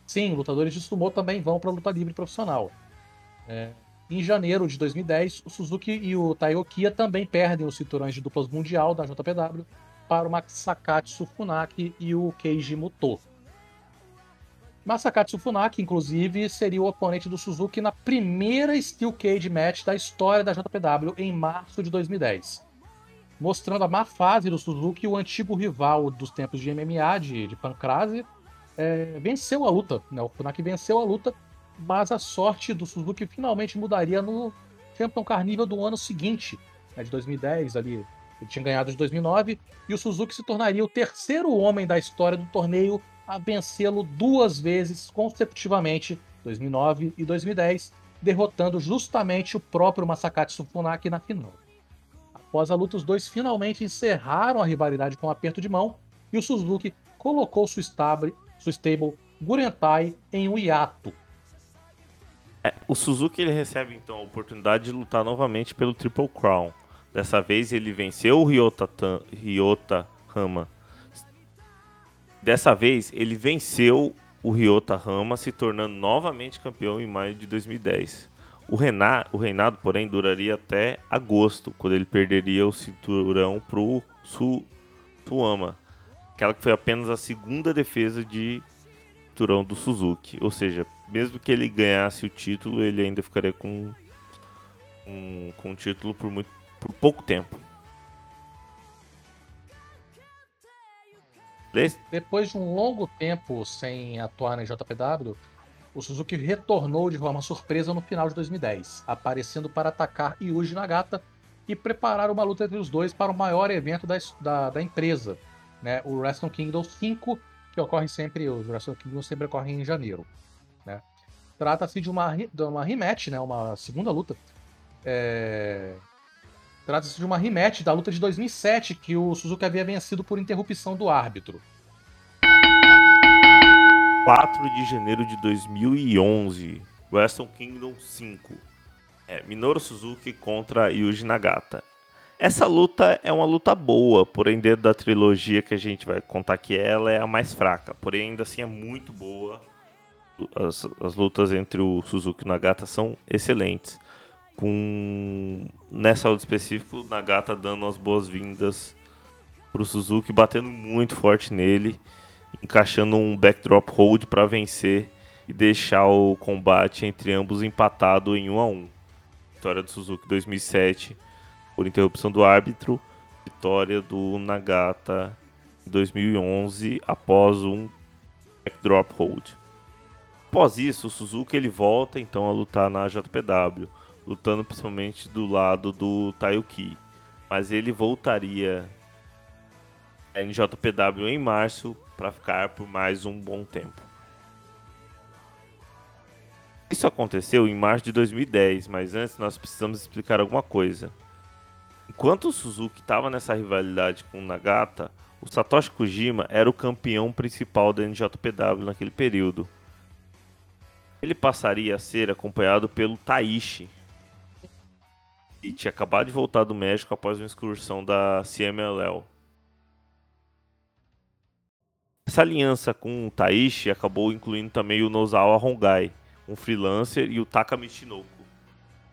[SPEAKER 2] Sim, lutadores de sumô também vão para a luta livre profissional. É, Em janeiro de 2010, o Suzuki e o Taiokia também perdem os cinturões de duplas mundial da JPW para o Masakatsu Funaki e o Keiji Muto. Masakatsu Funaki, inclusive, seria o oponente do Suzuki na primeira Steel Cage Match da história da JPW em março de 2010 mostrando a má fase do Suzuki, o antigo rival dos tempos de MMA, de, de Pancrase, é, venceu a luta. Né? O Funaki venceu a luta, mas a sorte do Suzuki finalmente mudaria no Champion Carnival do ano seguinte, né, de 2010 ali. Ele tinha ganhado de 2009 e o Suzuki se tornaria o terceiro homem da história do torneio a vencê-lo duas vezes consecutivamente, 2009 e 2010, derrotando justamente o próprio Masakatsu Funaki na final. Após a luta, os dois finalmente encerraram a rivalidade com um aperto de mão e o Suzuki colocou sua stable, sua stable Gurentai em um hiato.
[SPEAKER 5] É, o Suzuki ele recebe então a oportunidade de lutar novamente pelo Triple Crown. Dessa vez ele venceu o Ryota, Ryota Hama. Dessa vez ele venceu o Ryota Hama, se tornando novamente campeão em maio de 2010. O, rena- o reinado, porém, duraria até agosto, quando ele perderia o cinturão pro Su Suama. Aquela que foi apenas a segunda defesa de cinturão do Suzuki. Ou seja, mesmo que ele ganhasse o título, ele ainda ficaria com um, com o título por, muito, por pouco tempo.
[SPEAKER 2] Depois de um longo tempo sem atuar na JPW, o Suzuki retornou de forma surpresa no final de 2010, aparecendo para atacar Yuji Nagata e preparar uma luta entre os dois para o maior evento da, da, da empresa, né, o Wrestle Kingdom 5, que ocorre sempre, os Wrestle Kingdom sempre ocorrem em janeiro. Né. Trata-se de uma, de uma rematch, né, uma segunda luta. É, Trata-se de uma rematch da luta de 2007, que o Suzuki havia vencido por interrupção do árbitro.
[SPEAKER 5] 4 de janeiro de 2011, Wrestle Kingdom 5. É, Minoru Suzuki contra Yuji Nagata. Essa luta é uma luta boa, porém dentro da trilogia que a gente vai contar que ela é a mais fraca, porém ainda assim é muito boa. As, as lutas entre o Suzuki e o Nagata são excelentes. Com nessa luta específica, o Nagata dando as boas-vindas pro Suzuki, batendo muito forte nele encaixando um backdrop hold para vencer e deixar o combate entre ambos empatado em 1 a 1. Vitória do Suzuki 2007 por interrupção do árbitro, vitória do Nagata em 2011 após um backdrop hold. Após isso, o Suzuki ele volta então a lutar na JPW, lutando principalmente do lado do Taiyuki, mas ele voltaria a NJPW em março para ficar por mais um bom tempo. Isso aconteceu em março de 2010, mas antes nós precisamos explicar alguma coisa. Enquanto o Suzuki estava nessa rivalidade com o Nagata, o Satoshi Kojima era o campeão principal da NJPW naquele período. Ele passaria a ser acompanhado pelo Taishi, e tinha acabado de voltar do México após uma excursão da CMLL. Essa aliança com o Taishi acabou incluindo também o Nozawa Hongai, um freelancer, e o Taka Michinoku.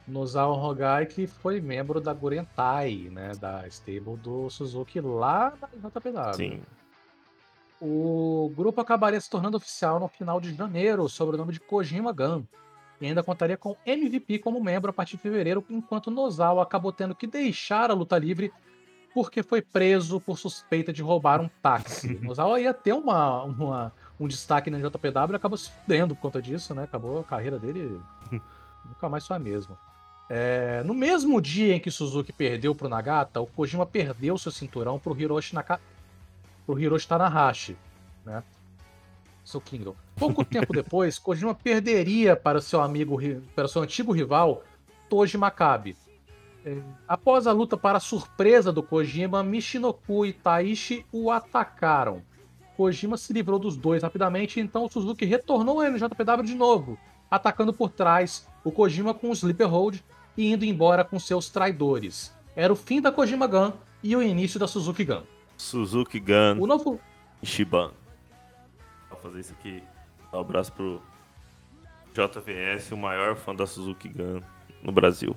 [SPEAKER 2] Nozawa Rogai, que foi membro da Gurentai, né, da stable do Suzuki lá na JPW.
[SPEAKER 5] Sim.
[SPEAKER 2] O grupo acabaria se tornando oficial no final de janeiro, sob o nome de Kojima Gun. E ainda contaria com MVP como membro a partir de fevereiro, enquanto Nozawa acabou tendo que deixar a luta livre porque foi preso por suspeita de roubar um táxi. Nozawa ia ter uma, uma, um destaque na JPW e acabou se fudendo por conta disso, né? Acabou a carreira dele, nunca mais foi a mesma. É, no mesmo dia em que Suzuki perdeu pro Nagata, o Kojima perdeu seu cinturão pro Hiroshi, Naka... pro Hiroshi Tanahashi, né? Seu Kingdom. Pouco tempo depois, Kojima perderia para seu amigo, para seu antigo rival, Toji Makabe. É, após a luta para a surpresa do Kojima, Michinoku e Taishi o atacaram. Kojima se livrou dos dois rapidamente, então o Suzuki retornou ao NJPW de novo, atacando por trás o Kojima com o Sleeper Hold e indo embora com seus traidores. Era o fim da Kojima Gun e o início da Suzuki Gun.
[SPEAKER 5] Suzuki Gun
[SPEAKER 2] O novo,
[SPEAKER 5] Ishiban. Fazer isso aqui. Um abraço pro JVS, o maior fã da Suzuki Gun no Brasil.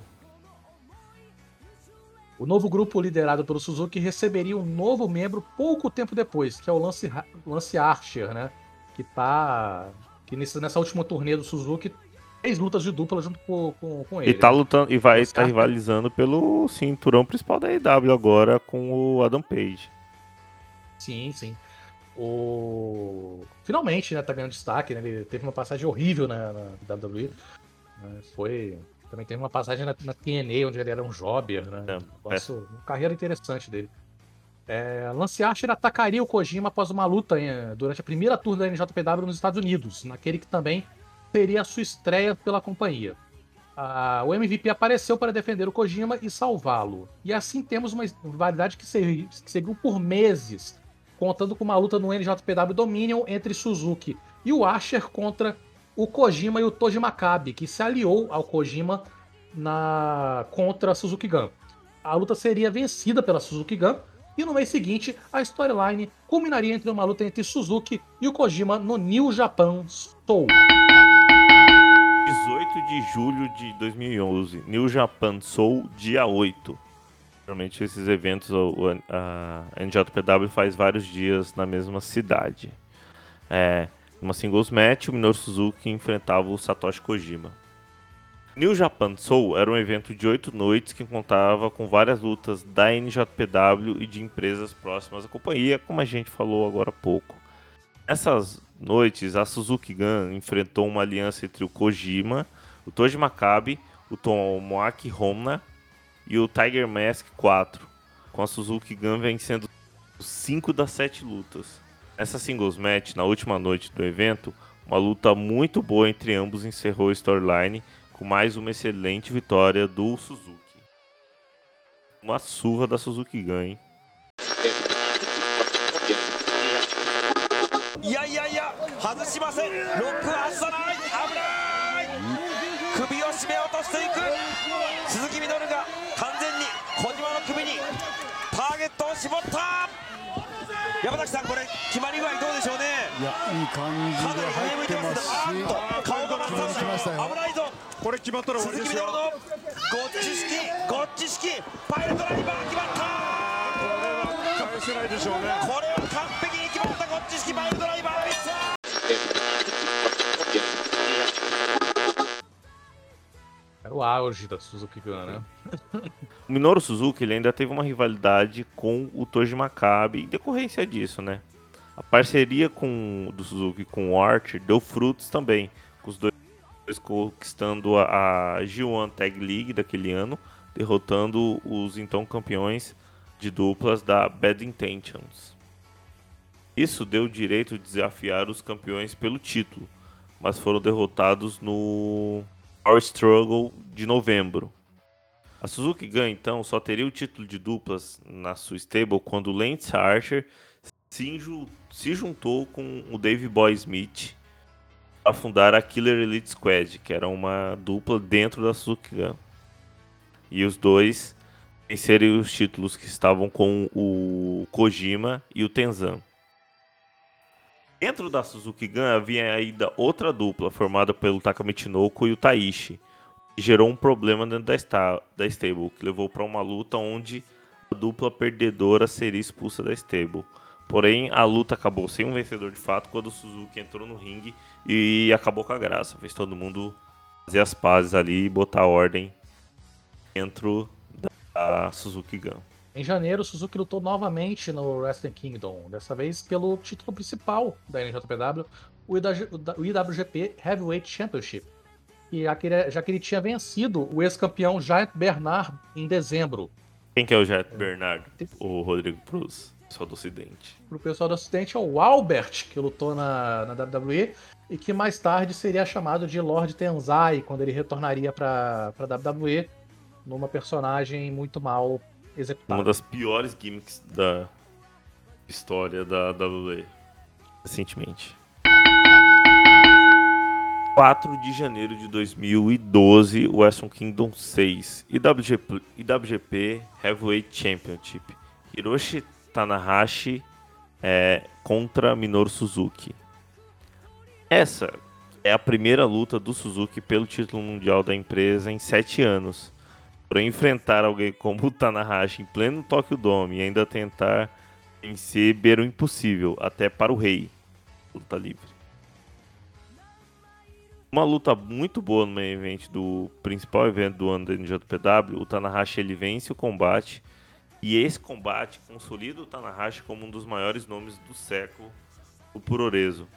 [SPEAKER 2] o novo grupo liderado pelo Suzuki receberia um novo membro pouco tempo depois, que é o Lance, Lance Archer, né? Que tá. Que nessa última turnê do Suzuki, três lutas de dupla junto com, com, com ele.
[SPEAKER 5] E tá lutando e vai estar
[SPEAKER 2] caras-
[SPEAKER 5] rivalizando pelo cinturão principal da EW agora com o Adam Page.
[SPEAKER 2] Sim, sim. O... Finalmente, né, tá ganhando destaque, né? Ele teve uma passagem horrível na, na WWE. né, Foi. Também teve uma passagem na, na TNA, onde ele era um jobber, né?
[SPEAKER 5] É,
[SPEAKER 2] Nossa, uma carreira interessante dele. É, Lance Archer atacaria o Kojima após uma luta em- durante a primeira tour da NJPW nos Estados Unidos, naquele que também seria a sua estreia pela companhia. Ah, o MVP apareceu para defender o Kojima e salvá-lo. E assim temos uma rivalidade que, se- que seguiu por meses, contando com uma luta no NJPW Dominion entre Suzuki e o Asher contra o Kojima e o Toji Makabe, que se aliou ao Kojima na contra Suzuki Gun. A luta seria vencida pela Suzuki Gun e no mês seguinte a storyline culminaria entre uma luta entre Suzuki e o Kojima no New Japan Soul.
[SPEAKER 5] 18 de julho de 2011, New Japan Soul, dia 8. Geralmente esses eventos, a NJPW faz vários dias na mesma cidade. É, numa singles match, o Minoru Suzuki enfrentava o Satoshi Kojima. New Japan Soul era um evento de oito noites que contava com várias lutas da NJPW e de empresas próximas à companhia, como a gente falou agora há pouco. Nessas noites, a Suzuki Gun enfrentou uma aliança entre o Kojima, o Toji Makabe, o Tomoaki Honda e o Tiger Mask 4, com a Suzuki Gun vencendo 5 das 7 lutas. Nessa singles match, na última noite do evento, uma luta muito boa entre ambos encerrou a storyline com mais uma excelente vitória do Suzuki. Uma surra da Suzuki Gun, hein?
[SPEAKER 8] 絞った。山崎さんこれ決まり具合どうでしょうね。
[SPEAKER 9] いやいい感じ
[SPEAKER 8] かなり
[SPEAKER 9] で入って
[SPEAKER 8] ま
[SPEAKER 9] ますすし
[SPEAKER 8] あーっと顔が真っ
[SPEAKER 9] 決まりました。よ
[SPEAKER 8] 危ないぞ。
[SPEAKER 9] これ決まったら
[SPEAKER 8] 鈴木みのるのゴッチ式ゴッチ式。パイロットライバー決まった。
[SPEAKER 9] 返せないでしょうね。
[SPEAKER 8] これは完璧に決まったゴッチ式パイロットライバー。ミス
[SPEAKER 2] Era o auge da Suzuki Gun, né?
[SPEAKER 5] O Minoru Suzuki ele ainda teve uma rivalidade com o Toji Makabe em decorrência disso, né? A parceria com, do Suzuki com o Archer deu frutos também, com os dois conquistando a, a G1 Tag League daquele ano, derrotando os então campeões de duplas da Bad Intentions. Isso deu o direito de desafiar os campeões pelo título, mas foram derrotados no Power Struggle de novembro. A Suzuki Gun, então, só teria o título de duplas na sua stable quando Lance Archer se, se juntou com o Dave Boy Smith para fundar a Killer Elite Squad, que era uma dupla dentro da Suzuki Gun. E os dois vencerem os títulos que estavam com o Kojima e o Tenzan. Dentro da Suzuki Gun havia ainda outra dupla formada pelo Taka Michinoko e o Taishi que gerou um problema dentro da, sta da stable, que levou para uma luta onde a dupla perdedora seria expulsa da stable. Porém, a luta acabou sem um vencedor de fato quando o Suzuki entrou no ringue e acabou com a graça. Fez todo mundo fazer as pazes ali e botar ordem dentro da Suzuki Gun.
[SPEAKER 2] Em janeiro, Suzuki lutou novamente no Wrestling Kingdom, dessa vez pelo título principal da NJPW, o IWGP Heavyweight Championship. E já que ele, já que ele tinha vencido o ex-campeão Giant Bernard em dezembro.
[SPEAKER 5] Quem que é o Giant Bernard? O Rodrigo Cruz, pessoal do Ocidente.
[SPEAKER 2] Pro pessoal do Ocidente é o Albert, que lutou na, na WWE e que mais tarde seria chamado de Lord Tenzai quando ele retornaria para a WWE numa personagem muito mal executada.
[SPEAKER 5] Uma das piores gimmicks da história da WWE recentemente. 4 de janeiro de 2012, Western Kingdom 6, IWGP, IWGP Heavyweight Championship. Hiroshi Tanahashi é, contra Minoru Suzuki. Essa é a primeira luta do Suzuki pelo título mundial da empresa em 7 anos. Para enfrentar alguém como o Tanahashi em pleno Tokyo Dome e ainda tentar vencer o impossível, até para o rei. Luta livre uma luta muito boa no main event do principal evento do ano da NJPW. O Tanahashi ele vence o combate e esse combate consolida o Tanahashi como um dos maiores nomes do século do Puroreso.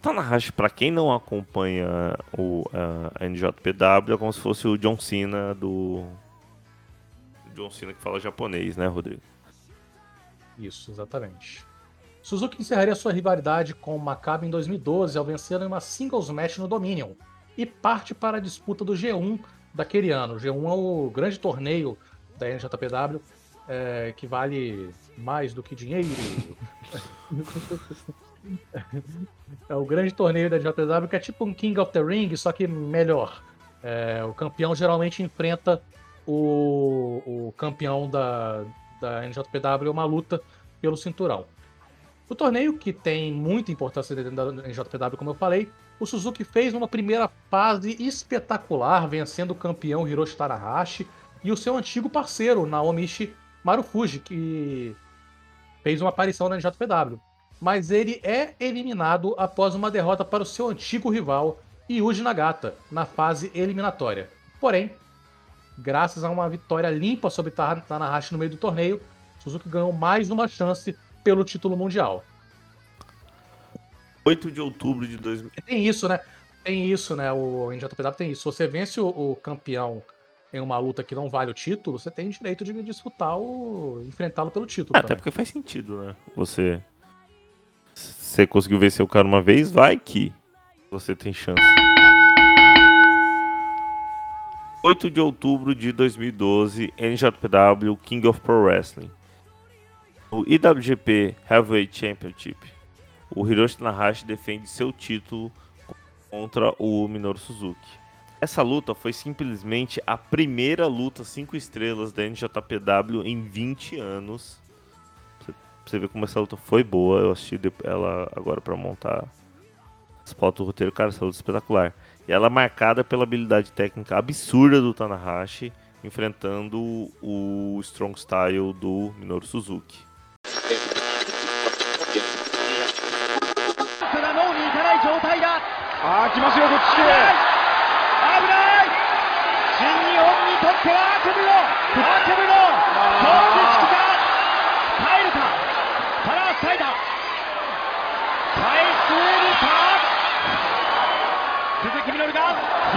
[SPEAKER 5] Tanahashi, para quem não acompanha o, a NJPW, é como se fosse o John Cena do. John Cena que fala japonês, né, Rodrigo?
[SPEAKER 2] Isso, exatamente. Suzuki encerraria sua rivalidade com Maccabi em 2012 ao vencer em uma singles match no Dominion e parte para a disputa do G1 daquele ano. O G1 é o grande torneio da NJPW é, que vale mais do que dinheiro. é o grande torneio da NJPW que é tipo um King of the Ring, só que melhor. É, o campeão geralmente enfrenta o, o campeão da, da NJPW, uma luta pelo cinturão. O torneio, que tem muita importância dentro da NJPW, como eu falei, o Suzuki fez uma primeira fase espetacular, vencendo o campeão Hiroshi Tanahashi e o seu antigo parceiro, Naomichi Marufuji, que fez uma aparição na NJPW. Mas ele é eliminado após uma derrota para o seu antigo rival, Yuji Nagata, na fase eliminatória. Porém, graças a uma vitória limpa sobre Tanahashi no meio do torneio, Suzuki ganhou mais uma chance pelo título mundial.
[SPEAKER 5] 8 de outubro de 2000.
[SPEAKER 2] Tem isso, né? Tem isso, né? O NJPW tem isso. Se você vence o, o, campeão em uma luta que não vale o título, você tem direito de disputar o. enfrentá-lo pelo título.
[SPEAKER 5] até porque faz sentido, né? Você. Você conseguiu vencer o cara uma vez, vai que você tem chance. 8 de outubro de 2012, NJPW King of Pro Wrestling. No IWGP Heavyweight Championship, o Hiroshi Tanahashi defende seu título contra o Minoru Suzuki. Essa luta foi simplesmente a primeira luta 5 estrelas da NJPW em 20 anos. Você ver como essa luta foi boa. Eu assisti ela agora para montar as fotos do roteiro. Cara, essa luta é espetacular. E ela é marcada pela habilidade técnica absurda do Tanahashi enfrentando o Strong Style do Minoru Suzuki.
[SPEAKER 9] あ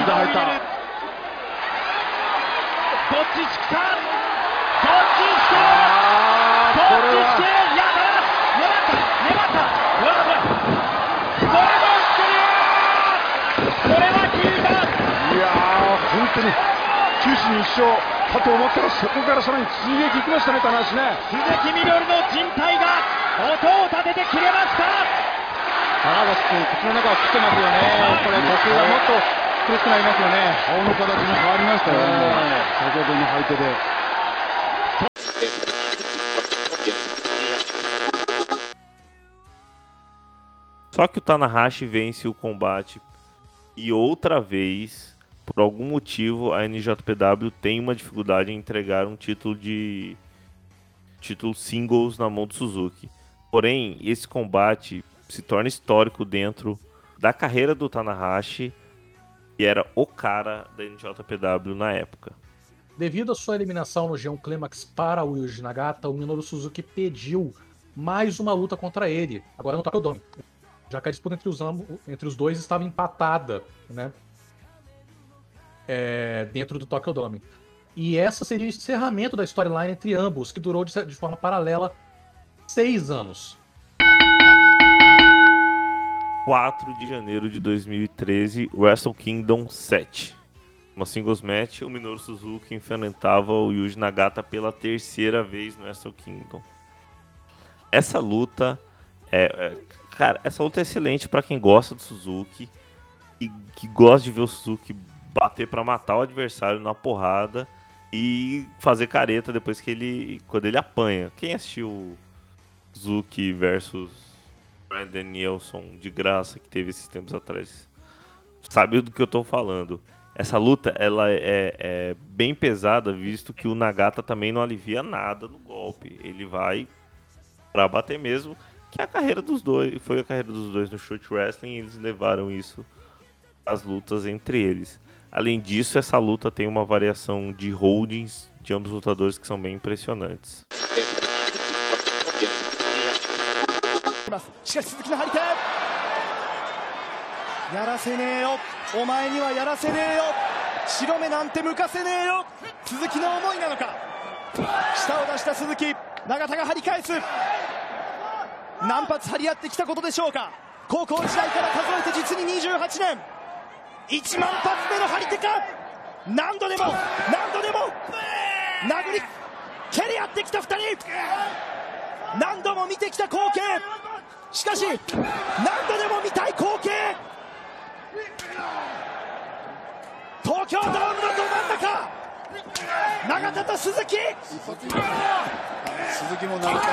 [SPEAKER 9] 膝を入れるどっちつくか？どっちつく？どっちつくいや粘った粘った粘ったこれも本当に九死に一生かと思ったらそこからさらに追撃いきましたね、棚橋ね。鈴木みのるの人体が音を立てて切れました。棚橋君、口の中が切ってますよね。これ、呼吸がもっと苦しくなりますよね。顔の形も変わりましたよ、ね、先ほどの相手で。
[SPEAKER 5] Só que o Tanahashi vence o combate e outra vez por algum motivo a NJPW tem uma dificuldade em entregar um título de título singles na mão do Suzuki. Porém, esse combate se torna histórico dentro da carreira do Tanahashi e era o cara da NJPW na época.
[SPEAKER 2] Devido à sua eliminação no G1 Climax para o Yuji Nagata, o Minoru Suzuki pediu mais uma luta contra ele, agora no Tokyo Dome. Já que a disputa entre os, ambos, entre os dois estava empatada, né? É, dentro do Tokyo Dome. E essa seria o encerramento da storyline entre ambos, que durou de, de forma paralela seis anos.
[SPEAKER 5] 4 de janeiro de 2013, Wrestle Kingdom 7. Uma singles match, o Minoru Suzuki enfrentava o Yuji Nagata pela terceira vez no Wrestle Kingdom. Essa luta é, é cara, essa luta é excelente para quem gosta do Suzuki e que gosta de ver o Suzuki bater para matar o adversário na porrada e fazer careta depois que ele quando ele apanha. Quem assistiu Suzuki versus Brandon Nielsen de graça que teve esses tempos atrás sabe do que eu tô falando. Essa luta ela é, é, bem pesada, visto que o Nagata também não alivia nada no golpe. Ele vai para bater mesmo, que é a carreira dos dois. Foi a carreira dos dois no Shoot Wrestling e eles levaram isso às lutas entre eles. Além disso, essa luta tem uma variação de holdings de ambos os lutadores que são bem impressionantes.
[SPEAKER 9] しかし鈴木の張り手。やらせねえよ。お前にはやらせねえよ。白目なんて向かせねえよ。鈴木の思いなのか。下を出した鈴木。永田が張り返す。何発張り合ってきたことでしょうか。高校時代から数えて実に28年。1万発目の張り手か。何度でも何度でも殴り蹴り合ってきた2人。何度も見てきた光景。しかし何度でも見たい光景。東京ドームのど真ん中。永田と鈴木。
[SPEAKER 10] 鈴木も永田もね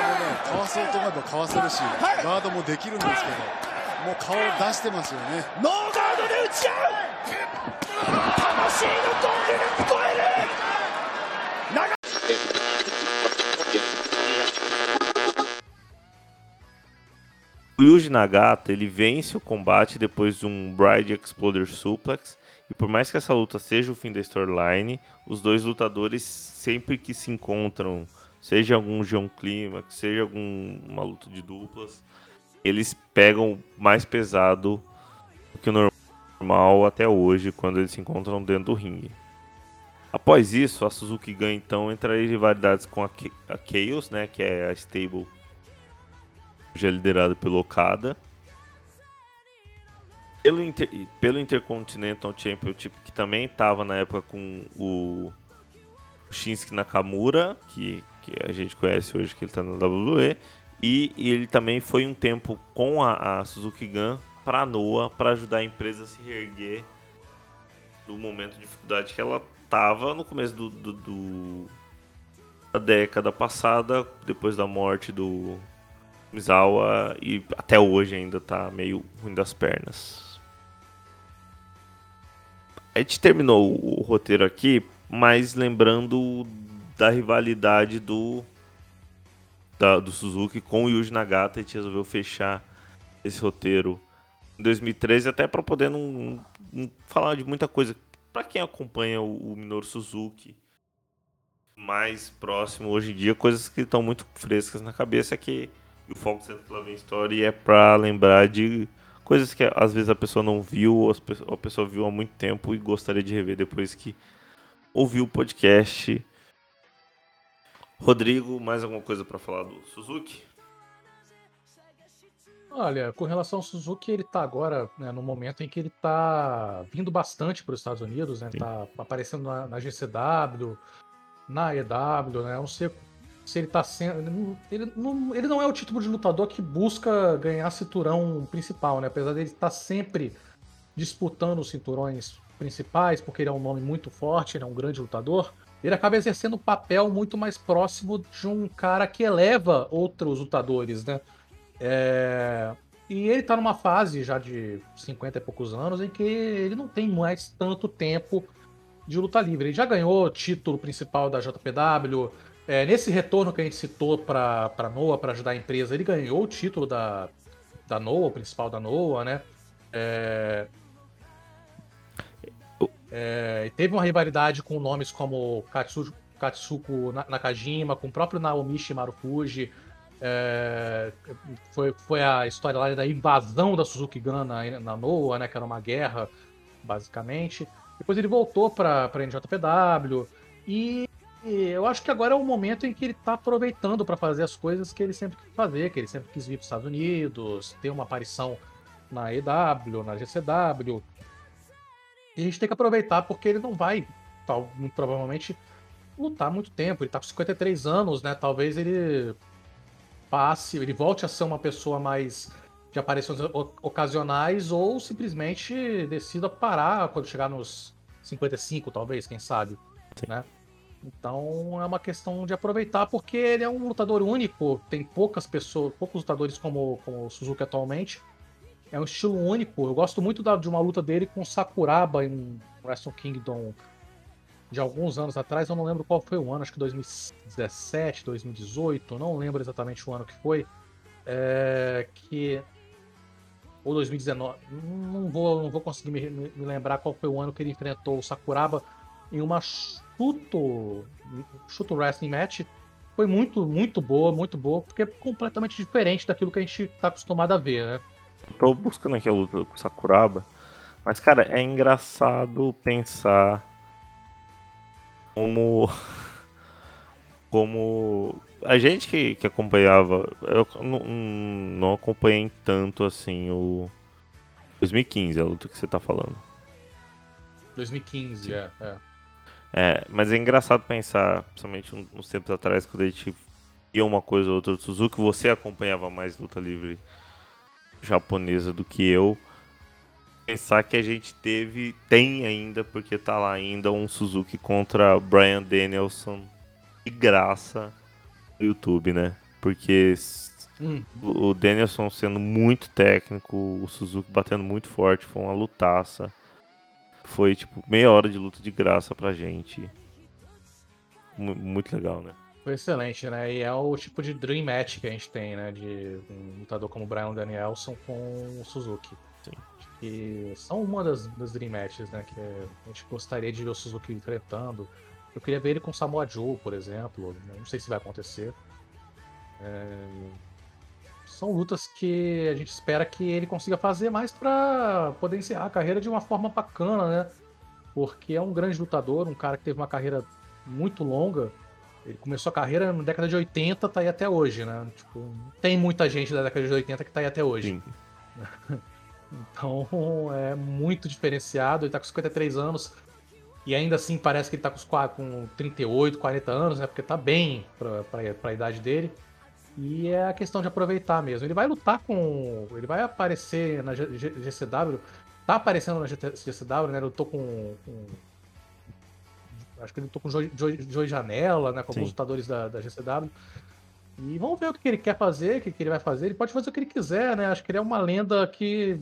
[SPEAKER 10] かわそうと思えばかわせるし、
[SPEAKER 9] はい。
[SPEAKER 10] ガードもできるんですけどもう顔を出してますよね。
[SPEAKER 9] ノーガードで打ち合う。魂のゴングが聞こえる
[SPEAKER 5] Yuji Nagata ele vence o combate depois de um Bride Exploder Suplex. E por mais que essa luta seja o fim da storyline, os dois lutadores sempre que se encontram, seja algum John Climax, seja alguma luta de duplas, eles pegam mais pesado do que o normal até hoje quando eles se encontram dentro do ringue. Após isso, a Suzuki ganha então entra em rivalidades com a, Chaos, né, que é a stable já liderada pelo Okada. Pelo, Inter- pelo Intercontinental Championship, que também estava na época com o Shinsuke Nakamura, que, que a gente conhece hoje que ele está na WWE. E, e ele também foi um tempo com a, a Suzuki Gun para a Noah, para ajudar a empresa a se reerguer do momento de dificuldade que ela estava no começo do, do- do- da década passada, depois da morte do, Misawa e até hoje ainda tá meio ruim das pernas. A gente terminou o roteiro aqui, mas lembrando da rivalidade do da- do Suzuki com o Yuji Nagata, a gente resolveu fechar esse roteiro em 2013 até para poder não, não falar de muita coisa para quem acompanha o, o Minoru Suzuki mais próximo hoje em dia, coisas que estão muito frescas na cabeça que o foco Centro Love Story é pra lembrar de coisas que às vezes a pessoa não viu, ou a pessoa viu há muito tempo e gostaria de rever depois que ouviu o podcast. Rodrigo, mais alguma coisa pra falar do Suzuki?
[SPEAKER 2] Olha, com relação ao Suzuki, ele tá agora né, no momento em que ele tá vindo bastante para os Estados Unidos, né?
[SPEAKER 5] Sim.
[SPEAKER 2] Tá aparecendo na, na GCW, na EW, né? Não sei se ele tá sendo. Ele não, ele não, é o tipo de lutador que busca ganhar cinturão principal, né? Apesar dele estar sempre disputando os cinturões principais, porque ele é um nome muito forte, ele é um grande lutador. Ele acaba exercendo um papel muito mais próximo de um cara que eleva outros lutadores, né? É, E ele tá numa fase já de 50 e poucos anos em que ele não tem mais tanto tempo de luta livre. Ele já ganhou título principal da JPW. É, nesse retorno que a gente citou para para Noah para ajudar a empresa, ele ganhou o título da, da Noah, o principal da Noah, né? É, É, teve uma rivalidade com nomes como Katsu, Katsuko Na- Nakajima, com o próprio Naomichi Marufuji. É, foi, foi a história lá da invasão da Suzuki Gun na, na Noah, né? Que era uma guerra, basicamente. Depois ele voltou para a NJPW. E, e eu acho que agora é o momento em que ele tá aproveitando para fazer as coisas que ele sempre quis fazer, que ele sempre quis vir para os Estados Unidos, ter uma aparição na EW, na GCW. E a gente tem que aproveitar porque ele não vai, tal, muito provavelmente, lutar muito tempo. Ele tá com 53 anos, né? Talvez ele passe, ele volte a ser uma pessoa mais de aparições ocasionais ou simplesmente decida parar quando chegar nos 55, talvez, quem sabe, né? Então é uma questão de aproveitar porque ele é um lutador único, tem poucas pessoas, poucos lutadores como, como o Suzuki atualmente. É um estilo único. Eu gosto muito da- de uma luta dele com o Sakuraba em Wrestle Kingdom de alguns anos atrás. Eu não lembro qual foi o ano, acho que 2017, 2018, não lembro exatamente o ano que foi. É, que ou 2019, não vou, não vou conseguir me, me lembrar qual foi o ano que ele enfrentou o Sakuraba em uma chuto, chuto wrestling match. Foi muito, muito boa, muito boa, porque é completamente diferente daquilo que a gente tá acostumado a ver, né?
[SPEAKER 5] Tô buscando aqui a luta com o Sakuraba. Mas, cara, é engraçado pensar como. Como. A gente que, que acompanhava. Eu não, não acompanhei tanto assim o. 2015, a luta que você tá falando.
[SPEAKER 2] 2015, é, é.
[SPEAKER 5] É, mas é engraçado pensar, principalmente uns tempos atrás, quando a gente via uma coisa ou outra do Suzuki, você acompanhava mais luta livre japonesa do que eu. Pensar que a gente teve, tem ainda, porque tá lá ainda, um Suzuki contra Brian Danielson de graça no YouTube, né? Porque
[SPEAKER 2] Hum.
[SPEAKER 5] o Danielson sendo muito técnico, o Suzuki batendo muito forte, foi uma lutaça. Foi tipo meia hora de luta de graça pra gente. Mu- Muito legal, né?
[SPEAKER 2] Foi excelente, né? E é o tipo de dream match que a gente tem, né? De um lutador como o Brian Danielson com o Suzuki.
[SPEAKER 5] Sim.
[SPEAKER 2] Que são uma das, das dream matches, né? Que a gente gostaria de ver o Suzuki enfrentando. Eu queria ver ele com o Samoa Joe, por exemplo. Não sei se vai acontecer. É, São lutas que a gente espera que ele consiga fazer mais pra poder encerrar a carreira de uma forma bacana, né? Porque é um grande lutador, um cara que teve uma carreira muito longa. Ele começou a carreira na década de 80, tá aí até hoje, né? Tipo, não tem muita gente da década de 80 que tá aí até hoje. Então é muito diferenciado. Ele tá com 53 anos e ainda assim parece que ele tá com, os com 38, 40 anos, né? Porque tá bem pra, pra, pra idade dele. E é a questão de aproveitar mesmo. Ele vai lutar com. Ele vai aparecer na G- G- GCW. Tá aparecendo na GCW, né? Lutou com. com- acho que ele lutou com Joey, Joey Janela, né? Com alguns
[SPEAKER 5] Sim.
[SPEAKER 2] lutadores da, da GCW. E vamos ver o que ele quer fazer, o que ele vai fazer. Ele pode fazer o que ele quiser, né? Acho que ele é uma lenda que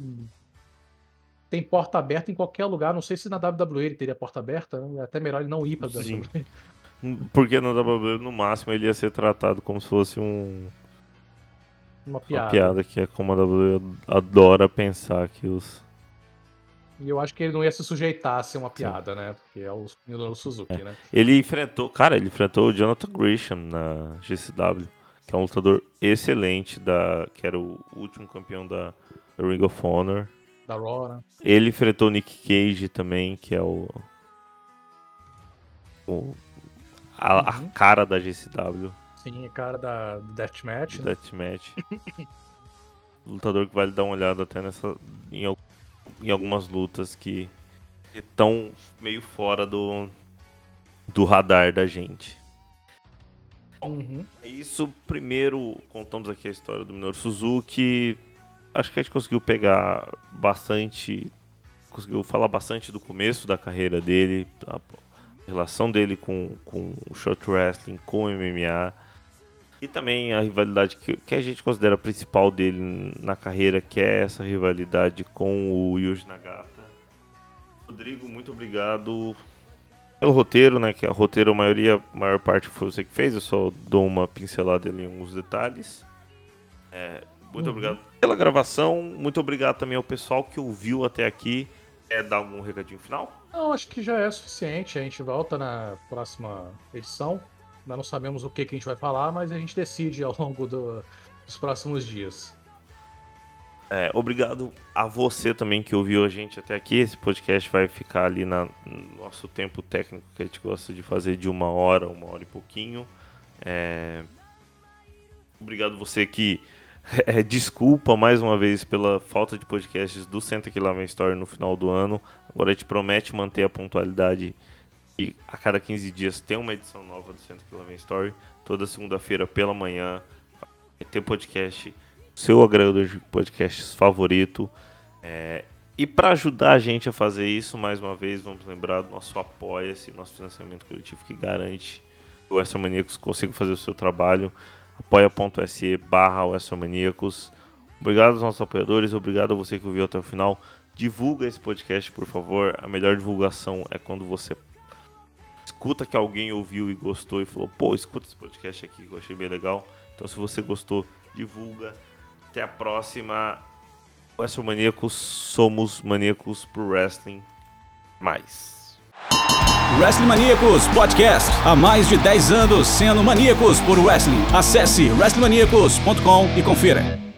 [SPEAKER 2] tem porta aberta em qualquer lugar. Não sei se na WWE ele teria porta aberta, né? É até melhor ele não ir pra
[SPEAKER 5] Sim.
[SPEAKER 2] WWE.
[SPEAKER 5] Porque no WWE, no máximo, ele ia ser tratado como se fosse um,
[SPEAKER 2] Uma
[SPEAKER 5] uma
[SPEAKER 2] piada.
[SPEAKER 5] piada, que é como a WWE adora pensar que os.
[SPEAKER 2] E eu acho que ele não ia se sujeitar a ser uma piada, né? Porque é o Minoru Suzuki, né?
[SPEAKER 5] Ele enfrentou, cara, ele enfrentou o Jonathan Grisham na GCW, que é um lutador excelente, da, que era o último campeão da, da Ring of Honor.
[SPEAKER 2] Da Raw, né?
[SPEAKER 5] Ele enfrentou o Nick Cage também, que é o. o a, a cara da GCW,
[SPEAKER 2] Sim, é cara da do Deathmatch.
[SPEAKER 5] do
[SPEAKER 2] Né?
[SPEAKER 5] Deathmatch. Lutador que vale dar uma olhada até nessa. em, em algumas lutas que estão meio fora do. do radar da gente.
[SPEAKER 2] Uhum.
[SPEAKER 5] É Isso, primeiro, contamos aqui a história do Minoru Suzuki. Acho que a gente conseguiu pegar bastante. Conseguiu falar bastante do começo da carreira dele, a relação dele com, com o short wrestling, com o MMA. E também a rivalidade que, que a gente considera principal dele na carreira, que é essa rivalidade com o Yuji Nagata. Rodrigo, muito obrigado pelo roteiro, né? Que a roteiro, a maioria, a maior parte foi você que fez, eu só dou uma pincelada ali em alguns detalhes. É, muito
[SPEAKER 2] Uhum.
[SPEAKER 5] obrigado pela gravação, muito obrigado também ao pessoal que ouviu até aqui. Quer dar algum recadinho final?
[SPEAKER 2] Não, acho que já é suficiente. A gente volta na próxima edição. Ainda não sabemos o que, que a gente vai falar, mas a gente decide ao longo do- dos próximos dias.
[SPEAKER 5] É, obrigado a você também que ouviu a gente até aqui. Esse podcast vai ficar ali na, no nosso tempo técnico que a gente gosta de fazer de uma hora, uma hora e pouquinho. É, Obrigado você que é, desculpa mais uma vez pela falta de podcasts do Senta que Story no final do ano. Agora gente promete manter a pontualidade e a cada 15 dias tem uma edição nova do Lá Vem Story. Toda segunda-feira pela manhã vai ter podcast seu agregador de podcasts favorito. É, e para ajudar a gente a fazer isso, mais uma vez, vamos lembrar do nosso Apoia-se, nosso financiamento coletivo que garante que o Maníacos consiga fazer o seu trabalho. apoia.se barra. Obrigado aos nossos apoiadores, obrigado a você que ouviu até o final. Divulga esse podcast, por favor. A melhor divulgação é quando você escuta que alguém ouviu e gostou e falou, pô, escuta esse podcast aqui que eu achei bem legal. Então se você gostou, divulga. Até a próxima. Wrestle Maníacos, somos maníacos pro wrestling mais.
[SPEAKER 1] Wrestling Maníacos Podcast. Há mais de 10 anos sendo maníacos por wrestling. Acesse wrestlingmaníacos.com e confira.